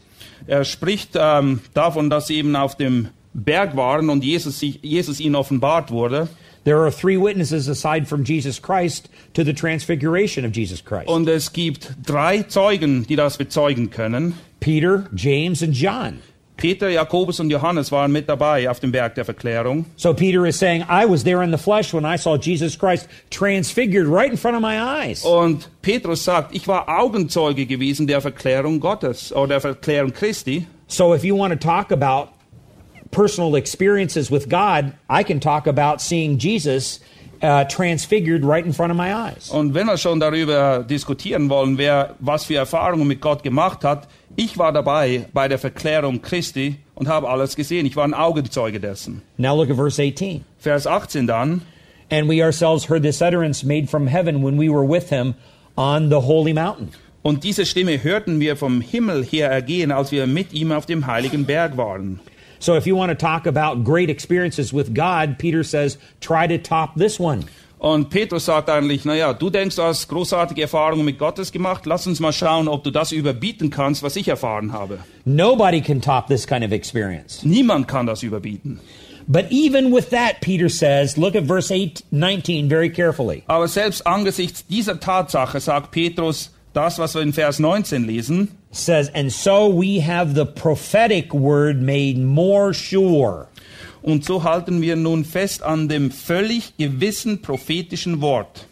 Er spricht ähm, davon, dass eben auf dem Berg waren und Jesus, Jesus ihnen offenbart wurde. There are three witnesses aside from Jesus Christ to the transfiguration of Jesus Christ Und es gibt drei Zeugen, die das bezeugen können. Peter, James, and John. Peter, Jakobus und Johannes waren mit dabei auf dem Berg der Verklärung. So Peter is saying, I was there in the flesh when I saw Jesus Christ transfigured right in front of my eyes. Und Petrus sagt, ich war Augenzeuge gewesen der Verklärung Gottes oder der Verklärung Christi. So if you want to talk about personal experiences with God, I can talk about seeing Jesus uh, transfigured right in front of my eyes. Und wenn wir schon darüber diskutieren wollen, wer was für Erfahrungen mit Gott gemacht hat, ich war dabei bei der Verklärung Christi und habe alles gesehen. Ich war ein Augenzeuge dessen. Now look at verse 18. Vers 18 dann. And we ourselves heard this utterance made from heaven when we were with him on the holy mountain. Und diese Stimme hörten wir vom Himmel her ergehen, als wir mit ihm auf dem heiligen Berg waren. So if you want to talk about great experiences with God, Peter says, try to top this one. Und Petrus sagt eigentlich, naja, du denkst, du hast großartige Erfahrungen mit Gottes gemacht, lass uns mal schauen, ob du das überbieten kannst, was ich erfahren habe. Nobody can top this kind of experience. Niemand kann das überbieten. But even with that, Peter says, look at verse 8, 19 very carefully. Aber selbst angesichts dieser Tatsache sagt Petrus das, was wir in Vers 19 lesen, says, And so we have the prophetic word made more sure. und so halten wir nun fest an dem völlig gewissen prophetischen Wort,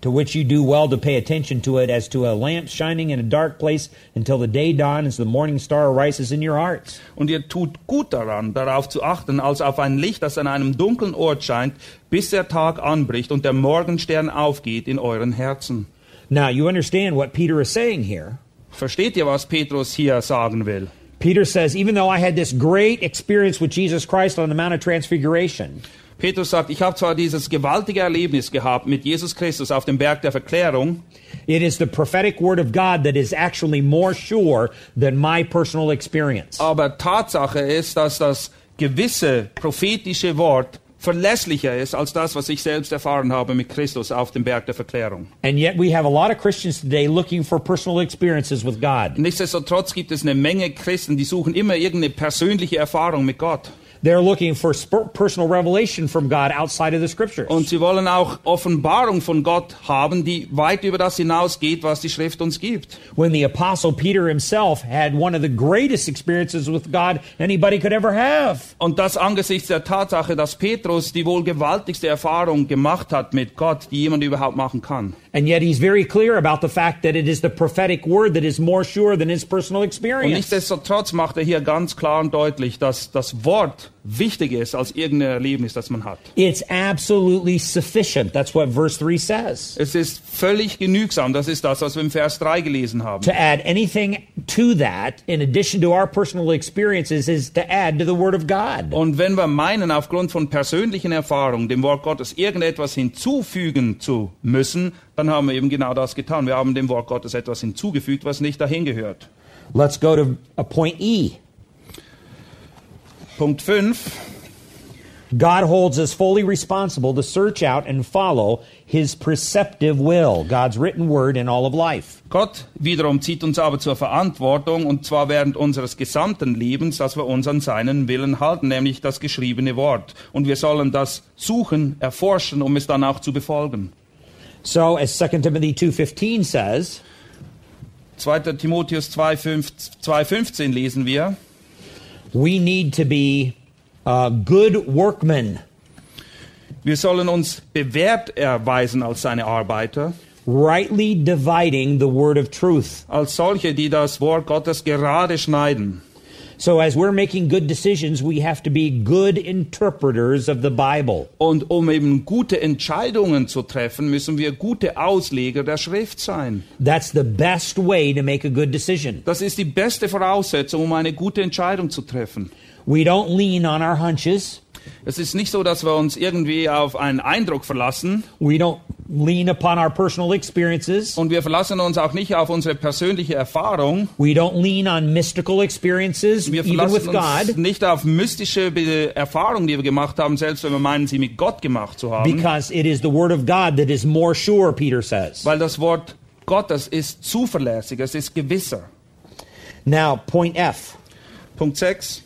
to which you do well to pay attention to it as to a lamp shining in a dark place until the day dawns, the morning star rises in your hearts. Und ihr tut gut daran, darauf zu achten, als auf ein Licht, das an einem dunklen Ort scheint, bis der Tag anbricht und der Morgenstern aufgeht in euren Herzen. Now, you understand what Peter is saying here. Versteht ihr, was Petrus hier sagen will? Peter says, even though I had this great experience with Jesus Christ on the Mount of Transfiguration, Petrus sagt, ich habe zwar dieses gewaltige Erlebnis gehabt mit Jesus Christus auf dem Berg der Verklärung, it is the prophetic word of God that is actually more sure than my personal experience. aber Tatsache ist, dass das gewisse prophetische Wort verlässlicher ist als das, was ich selbst erfahren habe mit Christus auf dem Berg der Verklärung. Nichtsdestotrotz gibt es eine Menge Christen, die suchen immer irgendeine persönliche Erfahrung mit Gott. They're looking for personal revelation from God outside of the scriptures. Und sie wollen auch Offenbarung von Gott haben, die weit über das hinausgeht, was die Schrift uns gibt. when the apostle Peter himself had one of the greatest experiences with God anybody could ever have. Und das angesichts der Tatsache, dass Petrus die wohl gewaltigste Erfahrung gemacht hat mit Gott, die jemand überhaupt machen kann. And yet he's very clear about the fact that it is the prophetic word that is more sure than his personal experience. Und nichtsdestotrotz macht er hier ganz klar und deutlich, dass das Wort wichtiger ist als irgendein Erlebnis, das man hat. It's absolutely sufficient. That's what verse 3 says. Es ist völlig genügsam. Das ist das, was wir im Vers 3 gelesen haben. To add anything to that, in addition to our personal experiences, is to add to the word of God. Und wenn wir meinen, aufgrund von persönlichen Erfahrungen dem Wort Gottes irgendetwas hinzufügen zu müssen, dann haben wir eben genau das getan. Wir haben dem Wort Gottes etwas hinzugefügt, was nicht dahin gehört. Let's go to a point E. Punkt 5. God holds us fully responsible to search out and follow his preceptive will, God's written word in all of life. Gott wiederum zieht uns aber zur Verantwortung, und zwar während unseres gesamten Lebens, dass wir uns an seinen Willen halten, nämlich das geschriebene Wort. Und wir sollen das suchen, erforschen, um es dann auch zu befolgen. So, as 2 Timothy 2.15 says, 2. Timotheus 2,5 2,15 lesen wir. We need to be uh, good workmen, Wir sollen uns bewährt erweisen als seine Arbeiter, rightly dividing the word of truth. als solche, die das Wort Gottes gerade schneiden. So, as we're making good decisions, we have to be good interpreters of the Bible. Und um eben gute Entscheidungen zu treffen, müssen wir gute Ausleger der Schrift sein. That's the best way to make a good decision. Das ist die beste Voraussetzung, um eine gute Entscheidung zu treffen. We don't lean on our hunches. Es ist nicht so, dass wir uns irgendwie auf einen Eindruck verlassen We don't lean upon our personal experiences. und wir verlassen uns auch nicht auf unsere persönliche Erfahrung. We don't lean on mystical experiences, Wir even with verlassen uns God, nicht auf mystische Erfahrungen, die wir gemacht haben, selbst wenn wir meinen, sie mit Gott gemacht zu haben. because it is the Word of God that is more sure, Peter says. Weil das Wort Gottes ist zuverlässig, es ist gewisser. Now, point F. Punkt 6.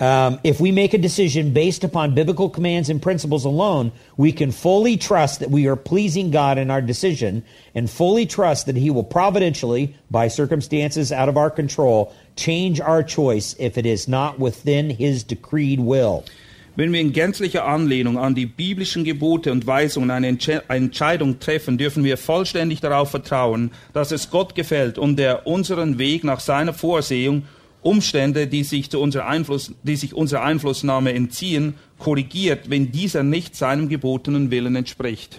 Um, if we make a decision based upon biblical commands and principles alone, we can fully trust that we are pleasing God in our decision and fully trust that He will providentially, by circumstances out of our control, change our choice if it is not within His decreed will. Wenn wir in gänzlicher Anlehnung an die biblischen Gebote und Weisungen eine Entsche- Entscheidung treffen, dürfen wir vollständig darauf vertrauen, dass es Gott gefällt und er unseren Weg nach seiner Vorsehung Umstände, die sich, zu unserer Einfluss, die sich unserer Einflussnahme entziehen, korrigiert, wenn dieser nicht seinem gebotenen Willen entspricht.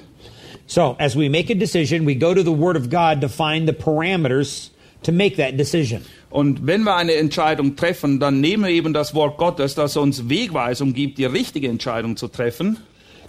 So, as we make a decision, we go to the Word of God to find the parameters to make that decision. Und wenn wir eine Entscheidung treffen, dann nehmen wir eben das Wort Gottes, das uns Wegweisung gibt, die richtige Entscheidung zu treffen.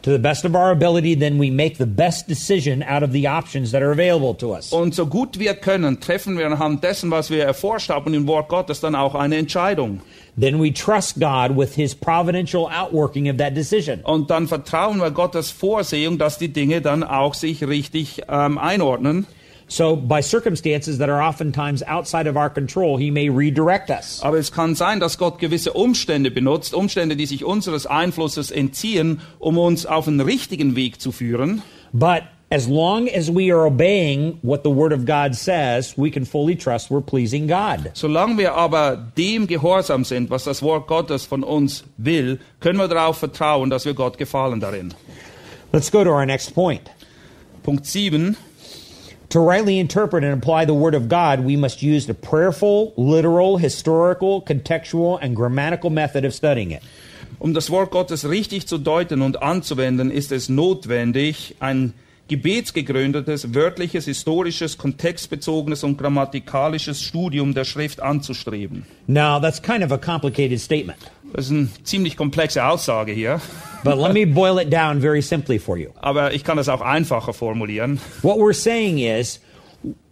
To the best of our ability, then we make the best decision out of the options that are available to us. Und so gut wir können, treffen wir anhand dessen, was wir erforscht haben im Wort Gottes, dann auch eine Entscheidung. Then we trust God with His providential outworking of that decision. Und dann vertrauen wir Gottes Vorsehung, dass die Dinge dann auch sich richtig ähm, einordnen. So, by circumstances that are oftentimes outside of our control, He may redirect us. Aber es kann sein, dass Gott gewisse Umstände benutzt, Umstände, die sich unseres Einflusses entziehen, um uns auf den richtigen Weg zu führen. But as long as we are obeying what the Word of God says, we can fully trust we're pleasing God. Solange wir aber dem gehorsam sind, was das Wort Gottes von uns will, können wir darauf vertrauen, dass wir Gott gefallen darin. Let's go to our next point. Punkt 7. To rightly interpret and apply the Word of God, we must use the prayerful, literal, historical, contextual, and grammatical method of studying it. Um das Wort Gottes richtig zu deuten und anzuwenden, ist es notwendig, ein gebetsgegründetes, wörtliches, historisches, kontextbezogenes und grammatikalisches Studium der Schrift anzustreben. Now, that's kind of a complicated statement, Das ist eine ziemlich komplexe Aussage hier, but let me boil it down very simply for you. aber ich kann das auch einfacher formulieren. What we're saying is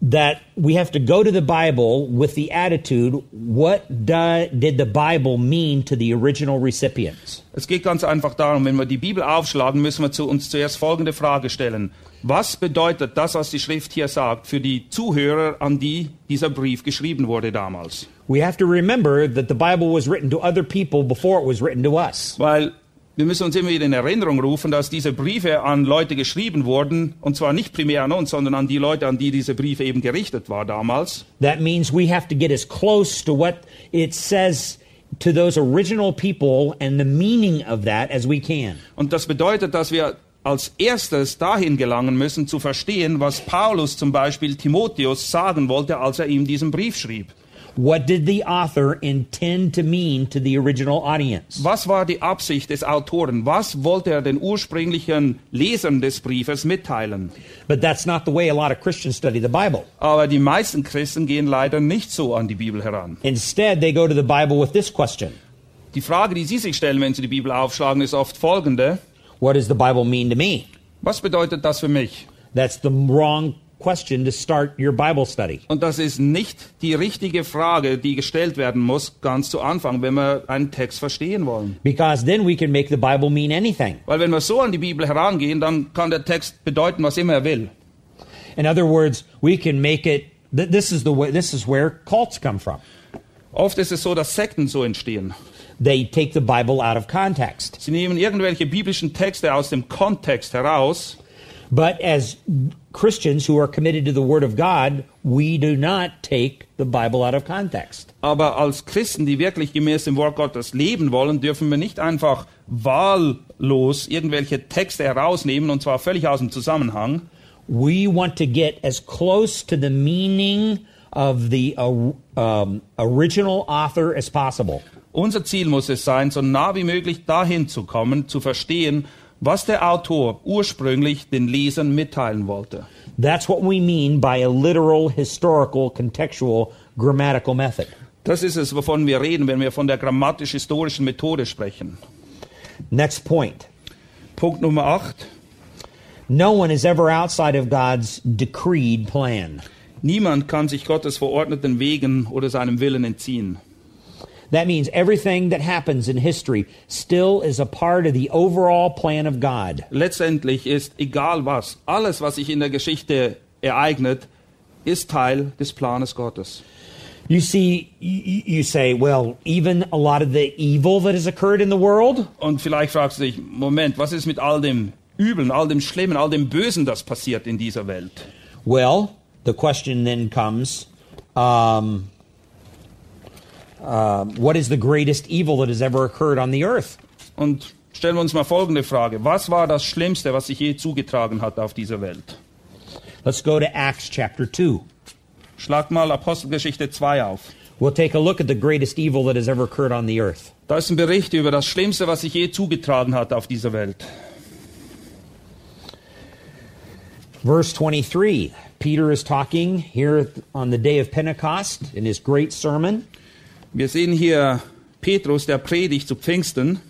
that we have to go to the Bible with the attitude what do, did the Bible mean to the original recipients? Es geht ganz einfach darum, wenn wir die Bibel aufschlagen, müssen wir zu uns zuerst folgende Frage stellen. Was bedeutet das, was die Schrift hier sagt, für die Zuhörer, an die dieser Brief geschrieben wurde damals? We have to remember that the Bible was written to other people before it was written to us. Weil wir müssen uns immer wieder in Erinnerung rufen, dass diese Briefe an Leute geschrieben wurden, und zwar nicht primär an uns, sondern an die Leute, an die diese Briefe eben gerichtet war damals. That means we have to get as close to what it says to those original people and the meaning of that as we can. Und das bedeutet, dass wir als erstes dahin gelangen müssen, zu verstehen, was Paulus zum Beispiel Timotheus sagen wollte, als er ihm diesen Brief schrieb. What did the author intend to mean to the original audience? Was war die Absicht des Autoren? Was wollte er den ursprünglichen Lesern des Briefes mitteilen? But that's not the way a lot of Christians study the Bible. Aber die meisten Christen gehen leider nicht so an die Bibel heran. Instead, they go to the Bible with this question Die Frage, die sie sich stellen, wenn sie die Bibel aufschlagen, ist oft folgende. What does the Bible mean to me? Was bedeutet das für mich? That's the wrong question to start your Bible study. Und das ist nicht die richtige Frage, die gestellt werden muss, ganz zu Anfang, wenn wir einen Text verstehen wollen. Because then we can make the Bible mean anything. Weil wenn wir so an die Bibel herangehen, dann kann der Text bedeuten, was immer er will. In other words, we can make it th- this is the way this is where cults come from. Oft ist es so, dass Sekten so entstehen. They take the Bible out of context. Sie nehmen irgendwelche biblischen Texte aus dem Kontext heraus But as Christians who are committed to the Word of God, we do not take the Bible out of context. Aber als Christen, die wirklich gemäß dem Wort Gottes leben wollen, dürfen wir nicht einfach wahllos irgendwelche Texte herausnehmen, und zwar völlig aus dem Zusammenhang. We want to get as close to the meaning of the uh, um, original author as possible. Unser Ziel muss es sein, so nah wie möglich dahin zu kommen, zu verstehen, was der Autor ursprünglich den Lesern mitteilen wollte. That's what we mean by a literal, historical, contextual, grammatical method. Das ist es, wovon wir reden, wenn wir von der grammatisch-historischen Methode sprechen. Next point. Punkt Nummer 8. No one is ever outside of God's decreed plan. Niemand kann sich Gottes verordneten Wegen oder seinem Willen entziehen. That means everything that happens in history still is a part of the overall plan of God. Letztendlich ist egal was, alles, was sich in der Geschichte ereignet, ist Teil des Planes Gottes. You see, you, you say, well, even a lot of the evil that has occurred in the world, Und vielleicht fragst du dich, Moment, was ist mit all dem Übeln, all dem Schlimmen, all dem Bösen, das passiert in dieser Welt? well, the question then comes, um, um, what is the greatest evil that has ever occurred on the earth? Und stellen wir uns mal folgende Frage. Was war das Schlimmste, was sich je zugetragen hat auf dieser Welt? Let's go to Acts chapter 2. Schlag mal Apostelgeschichte 2 auf. We'll take a look at the greatest evil that has ever occurred on the earth. Da ist ein Bericht über das Schlimmste, was sich je zugetragen hat auf dieser Welt. Verse 23. Peter is talking here on the day of Pentecost in his great sermon. Wir sehen hier Petrus, der predigt zu Pfingsten.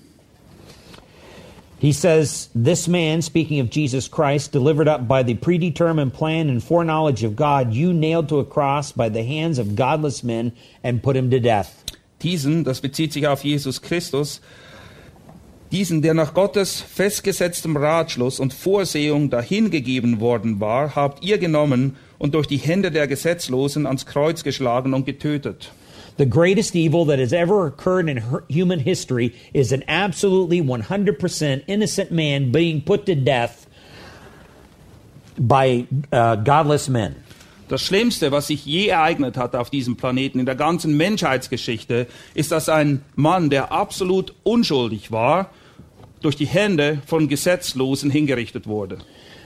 He says, This man, speaking of Jesus Christ, delivered up by the predetermined plan and foreknowledge of God, you nailed to a cross by the hands of godless men and put him to death. Diesen, das bezieht sich auf Jesus Christus, diesen, der nach Gottes festgesetztem Ratschluss und Vorsehung dahingegeben worden war, habt ihr genommen und durch die Hände der Gesetzlosen ans Kreuz geschlagen und getötet. The greatest evil that has ever occurred in human history is an absolutely 100% innocent man being put to death by uh, godless men. Das Schlimmste, was sich je ereignet hat auf diesem Planeten, in der ganzen Menschheitsgeschichte, ist, dass ein Mann, der absolut unschuldig war, durch die Hände von Gesetzlosen hingerichtet wurde.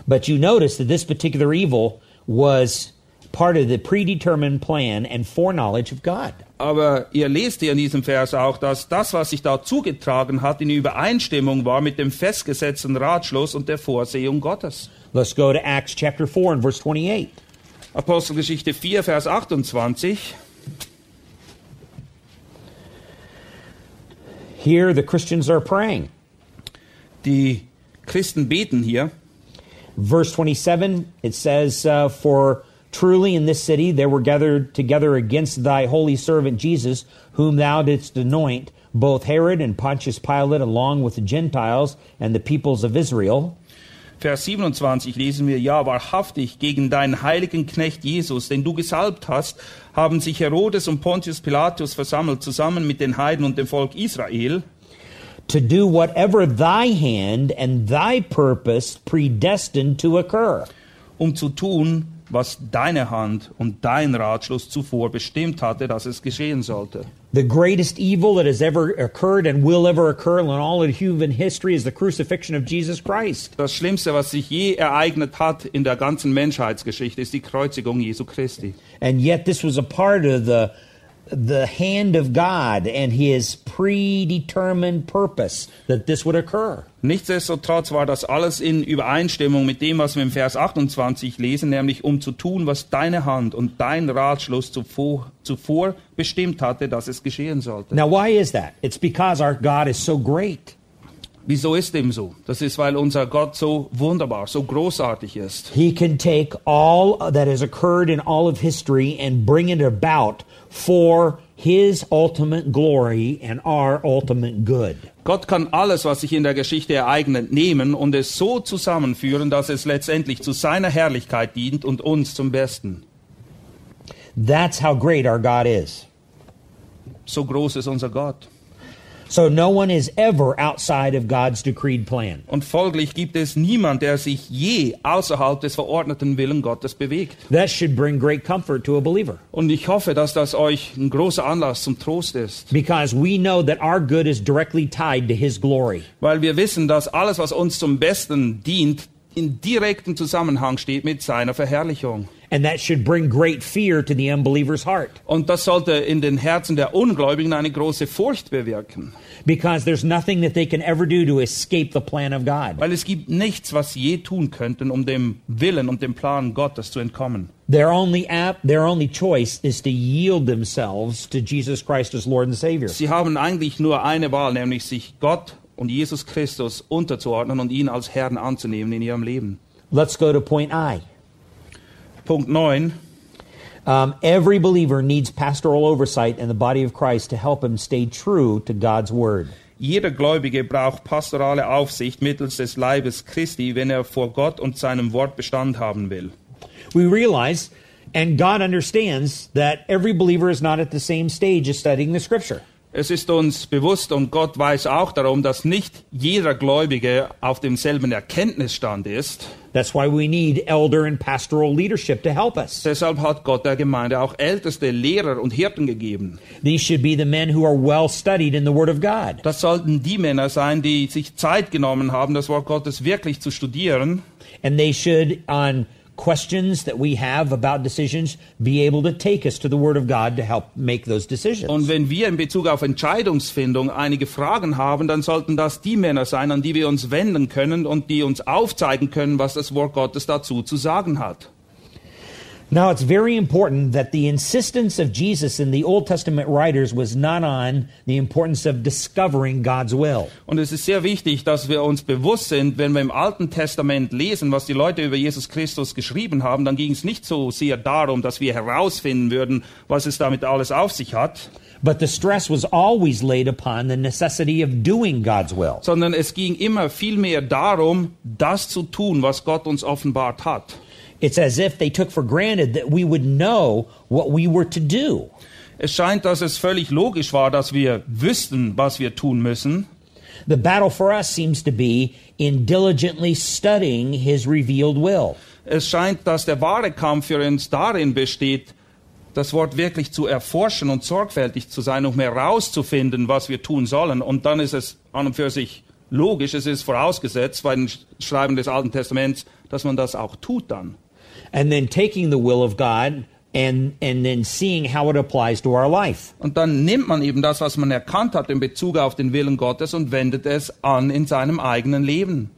But you notice that this particular evil was part of the predetermined plan and foreknowledge of God. Aber ihr lest hier in diesem Vers auch, dass das, was sich da zugetragen hat, in Übereinstimmung war mit dem festgesetzten Ratschluss und der Vorsehung Gottes. Let's go to Acts chapter 4 and verse 28. Apostelgeschichte 4, Vers 28. Here the Christians are praying. Die Christen beten hier. Verse 27, it says, uh, For truly in this city there were gathered together against thy holy servant Jesus, whom thou didst anoint, both Herod and Pontius Pilate, along with the Gentiles and the peoples of Israel. Vers 27 lesen wir, ja, wahrhaftig, gegen deinen heiligen Knecht Jesus, den du gesalbt hast, haben sich Herodes und Pontius Pilatus versammelt, zusammen mit den Heiden und dem Volk Israel, to do whatever thy hand and thy purpose predestined to occur. um zu tun, was deine Hand und dein Ratschluss zuvor bestimmt hatte, dass es geschehen sollte. The greatest evil that has ever occurred and will ever occur in all of human history is the crucifixion of Jesus Christ. Das Schlimmste, was sich je ereignet hat in der ganzen Menschheitsgeschichte, ist die Kreuzigung Jesu Christi. And yet this was a part of the the hand of God and his predetermined purpose that this would occur. Nichtsdestotrotz war das alles in Übereinstimmung mit dem, was wir im Vers 28 lesen, nämlich um zu tun, was deine Hand und dein Ratschluss zuvor, zuvor bestimmt hatte, dass es geschehen sollte. Now why is that? It's because our God is so great. Wieso ist dem so? Das ist, weil unser Gott so wunderbar, so großartig ist. He can take all that has occurred in all of history and bring it about for his ultimate glory and our ultimate good. Gott kann alles, was sich in der Geschichte ereignet, nehmen und es so zusammenführen, dass es letztendlich zu seiner Herrlichkeit dient und uns zum Besten. That's how great our God is. So groß ist unser Gott. So no one is ever outside of God's decreed plan. Und folglich gibt es niemand, der sich je außerhalb des verordneten Willen Gottes bewegt. That should bring great comfort to a believer Und ich hoffe, dass das euch ein großer Anlass zum Trost ist. because we know that our good is directly tied to his glory. Weil wir wissen, dass alles, was uns zum Besten dient, in direktem Zusammenhang steht mit seiner Verherrlichung. And that should bring great fear to the unbeliever's heart Und das sollte in den Herzen der Ungläubigen eine große Furcht bewirken. because there's nothing that they can ever do to escape the plan of God. Weil es gibt nichts, was sie je tun könnten, um dem Willen und dem Plan Gottes zu entkommen. Their only app, their only choice is to yield themselves to Jesus Christ as Lord and Savior. Sie haben eigentlich nur eine Wahl, nämlich sich Gott und Jesus Christus unterzuordnen und ihn als Herrn anzunehmen in ihrem Leben. Let's go to point I. Punkt 9. Um, every believer needs pastoral oversight in the body of Christ to help him stay true to God's word. Jeder Gläubige braucht pastorale Aufsicht mittels des Leibes Christi, wenn er vor Gott und seinem Wort Bestand haben will. We realize, and God understands, that every believer is not at the same stage as studying the scripture. Es ist uns bewusst und Gott weiß auch darum, dass nicht jeder Gläubige auf demselben Erkenntnisstand ist. That's why we need elder and pastoral leadership to help us. Deshalb hat Gott der Gemeinde auch älteste Lehrer und Hirten gegeben. These should be the men who are well studied in the Word of God. Das sollten die Männer sein, die sich Zeit genommen haben, das Wort Gottes wirklich zu studieren. And they should, on questions that we have about decisions, be able to take us to the Word of God to help make those decisions. Und wenn wir in Bezug auf Entscheidungsfindung einige Fragen haben, dann sollten das die Männer sein, an die wir uns wenden können und die uns aufzeigen können, was das Wort Gottes dazu zu sagen hat. Now, it's very important that the insistence of Jesus in the Old Testament writers was not on the importance of discovering God's will. Und es ist sehr wichtig, dass wir uns bewusst sind, wenn wir im Alten Testament lesen, was die Leute über Jesus Christus geschrieben haben, dann ging es nicht so sehr darum, dass wir herausfinden würden, was es damit alles auf sich hat, But the stress was always laid upon the necessity of doing God's will. sondern es ging immer vielmehr darum, das zu tun, was Gott uns offenbart hat. It's as if they took for granted that we would know what we were to do. Es scheint, dass es völlig logisch war, dass wir wüssten, was wir tun müssen. The battle for us seems to be in diligently studying His revealed will. Es scheint, dass der wahre Kampf für uns darin besteht, das Wort wirklich zu erforschen und sorgfältig zu sein, um herauszufinden, was wir tun sollen. Und dann ist es an und für sich logisch, es ist vorausgesetzt bei den Schreiben des Alten Testaments, dass man das auch tut dann. And then taking the will of God and, and then seeing how it applies to our life. Und dann nimmt man eben das, was man erkannt hat in Bezug auf den Willen Gottes und wendet es an in seinem eigenen Leben.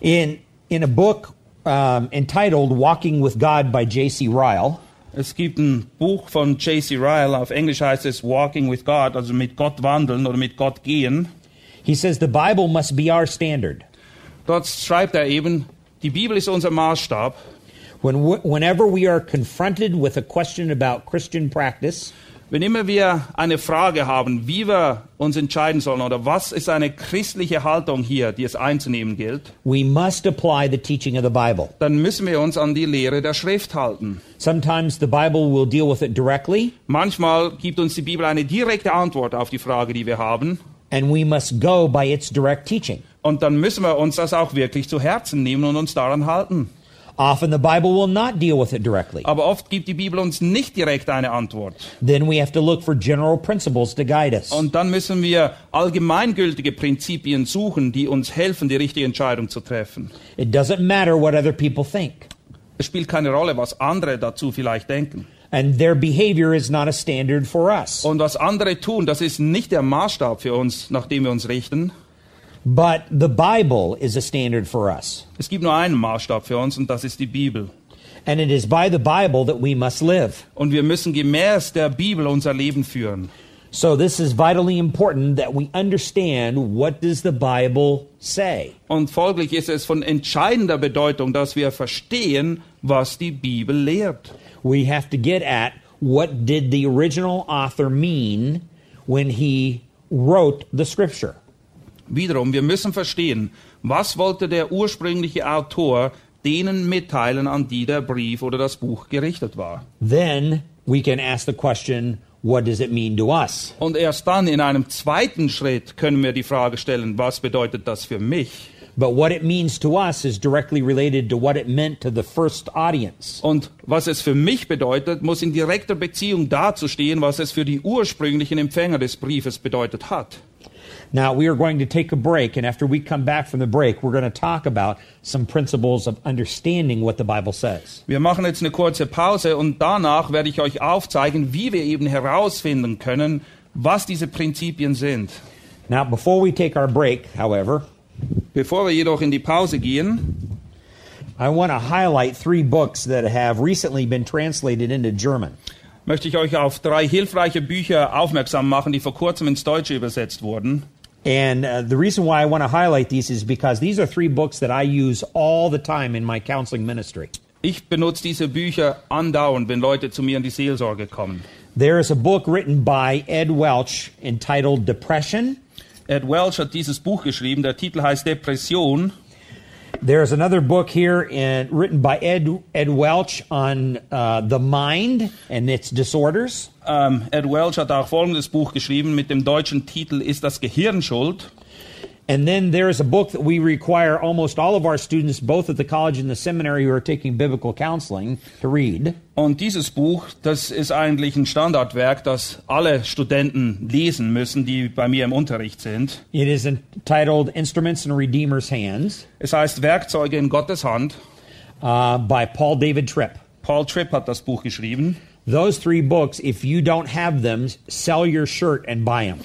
In, in a book um, entitled Walking with God by J.C. Ryle, Es gibt ein Buch von J.C. Ryle, auf Englisch heißt es Walking with God, also mit Gott wandeln oder mit Gott gehen. he says the Bible must be our standard. Dort schreibt er eben, die Bibel ist unser Maßstab. When whenever we are confronted with a question about Christian practice, Wenn immer wir eine Frage haben, wie wir uns entscheiden sollen oder was ist eine christliche Haltung hier, die es einzunehmen gilt, dann müssen wir uns an die Lehre der Schrift halten. Manchmal gibt uns die Bibel eine direkte Antwort auf die Frage, die wir haben. and we must go by its direct teaching. Und dann müssen wir uns das auch wirklich zu Herzen nehmen und uns daran halten. Often the Bible will not deal with it directly. Aber oft gibt die Bibel uns nicht direkt eine Antwort. Then we have to look for general principles to guide us. Und dann müssen wir allgemeingültige Prinzipien suchen, die uns helfen, die richtige Entscheidung zu treffen. It doesn't matter what other people think, Es spielt keine Rolle, was andere dazu vielleicht denken. and their behavior is not a standard for us. Und was andere tun, das ist nicht der Maßstab für uns, nach dem wir uns richten. But the Bible is a standard for us. Es gibt nur einen Maßstab für uns und das ist die Bibel. And it is by the Bible that we must live. Und wir müssen gemäß der Bibel unser Leben führen. So this is vitally important that we understand what does the Bible say. Und folglich ist es von entscheidender Bedeutung, dass wir verstehen, was die Bibel lehrt. We have to get at what did the original author mean when he wrote the scripture. Wiederum, wir müssen verstehen, was wollte der ursprüngliche Autor denen mitteilen, an die der Brief oder das Buch gerichtet war. Then we can ask the question, what does it mean to us? Und erst dann in einem zweiten Schritt können wir die Frage stellen, was bedeutet das für mich? But what it means to us is directly related to what it meant to the first audience. Und was es für mich bedeutet, muss in direkter Beziehung dazu stehen, was es für die ursprünglichen Empfänger des Briefes bedeutet hat. Now, we are going to take a break, and after we come back from the break, we're going to talk about some principles of understanding what the Bible says. Wir machen jetzt eine kurze Pause und danach werde ich euch aufzeigen, wie wir eben herausfinden können, was diese Prinzipien sind. Now, before we take our break, however, Bevor wir jedoch in die Pause gehen, I want to highlight three books that have recently been translated into German. möchte ich euch auf drei hilfreiche Bücher aufmerksam machen, die vor kurzem ins Deutsche übersetzt wurden. And uh, the reason why I want to highlight these is because these are three books that I use all the time in my counseling ministry. Ich benutze diese Bücher andauernd, wenn Leute zu mir in die Seelsorge kommen. There is a book written by Ed Welch entitled Depression. Ed Welch hat dieses Buch geschrieben, der Titel heißt Depression. There's another book here in, written by Ed, Ed Welch on uh, the mind and its disorders. Ähm, Ed Welch hat auch folgendes Buch geschrieben mit dem deutschen Titel Ist das Gehirn schuld? And then there's a book that we require almost all of our students, both at the college and the seminary, who are taking biblical counseling, to read. Und dieses Buch, das ist eigentlich ein Standardwerk, das alle Studenten lesen müssen, die bei mir im Unterricht sind. It is entitled Instruments in Redeemer's Hands Es heißt Werkzeuge in Gottes Hand. uh, by Paul David Tripp. Paul Tripp hat das Buch geschrieben. Those three books, if you don't have them, sell your shirt and buy them.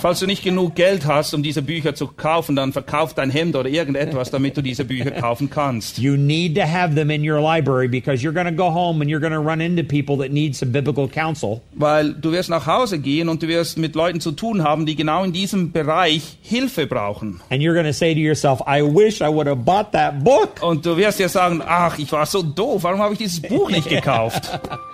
Falls du nicht genug Geld hast, um diese Bücher zu kaufen, dann verkauf dein Hemd oder irgendetwas, damit du diese Bücher kaufen kannst. You need to have them in your library because you're going to go home and you're going to run into people that need some biblical counsel. Weil du wirst nach Hause gehen und du wirst mit Leuten zu tun haben, die genau in diesem Bereich Hilfe brauchen. And you're going to say to yourself, I wish I would have bought that book. Und du wirst dir sagen, ach, ich war so doof, warum habe ich dieses Buch nicht gekauft? (laughs)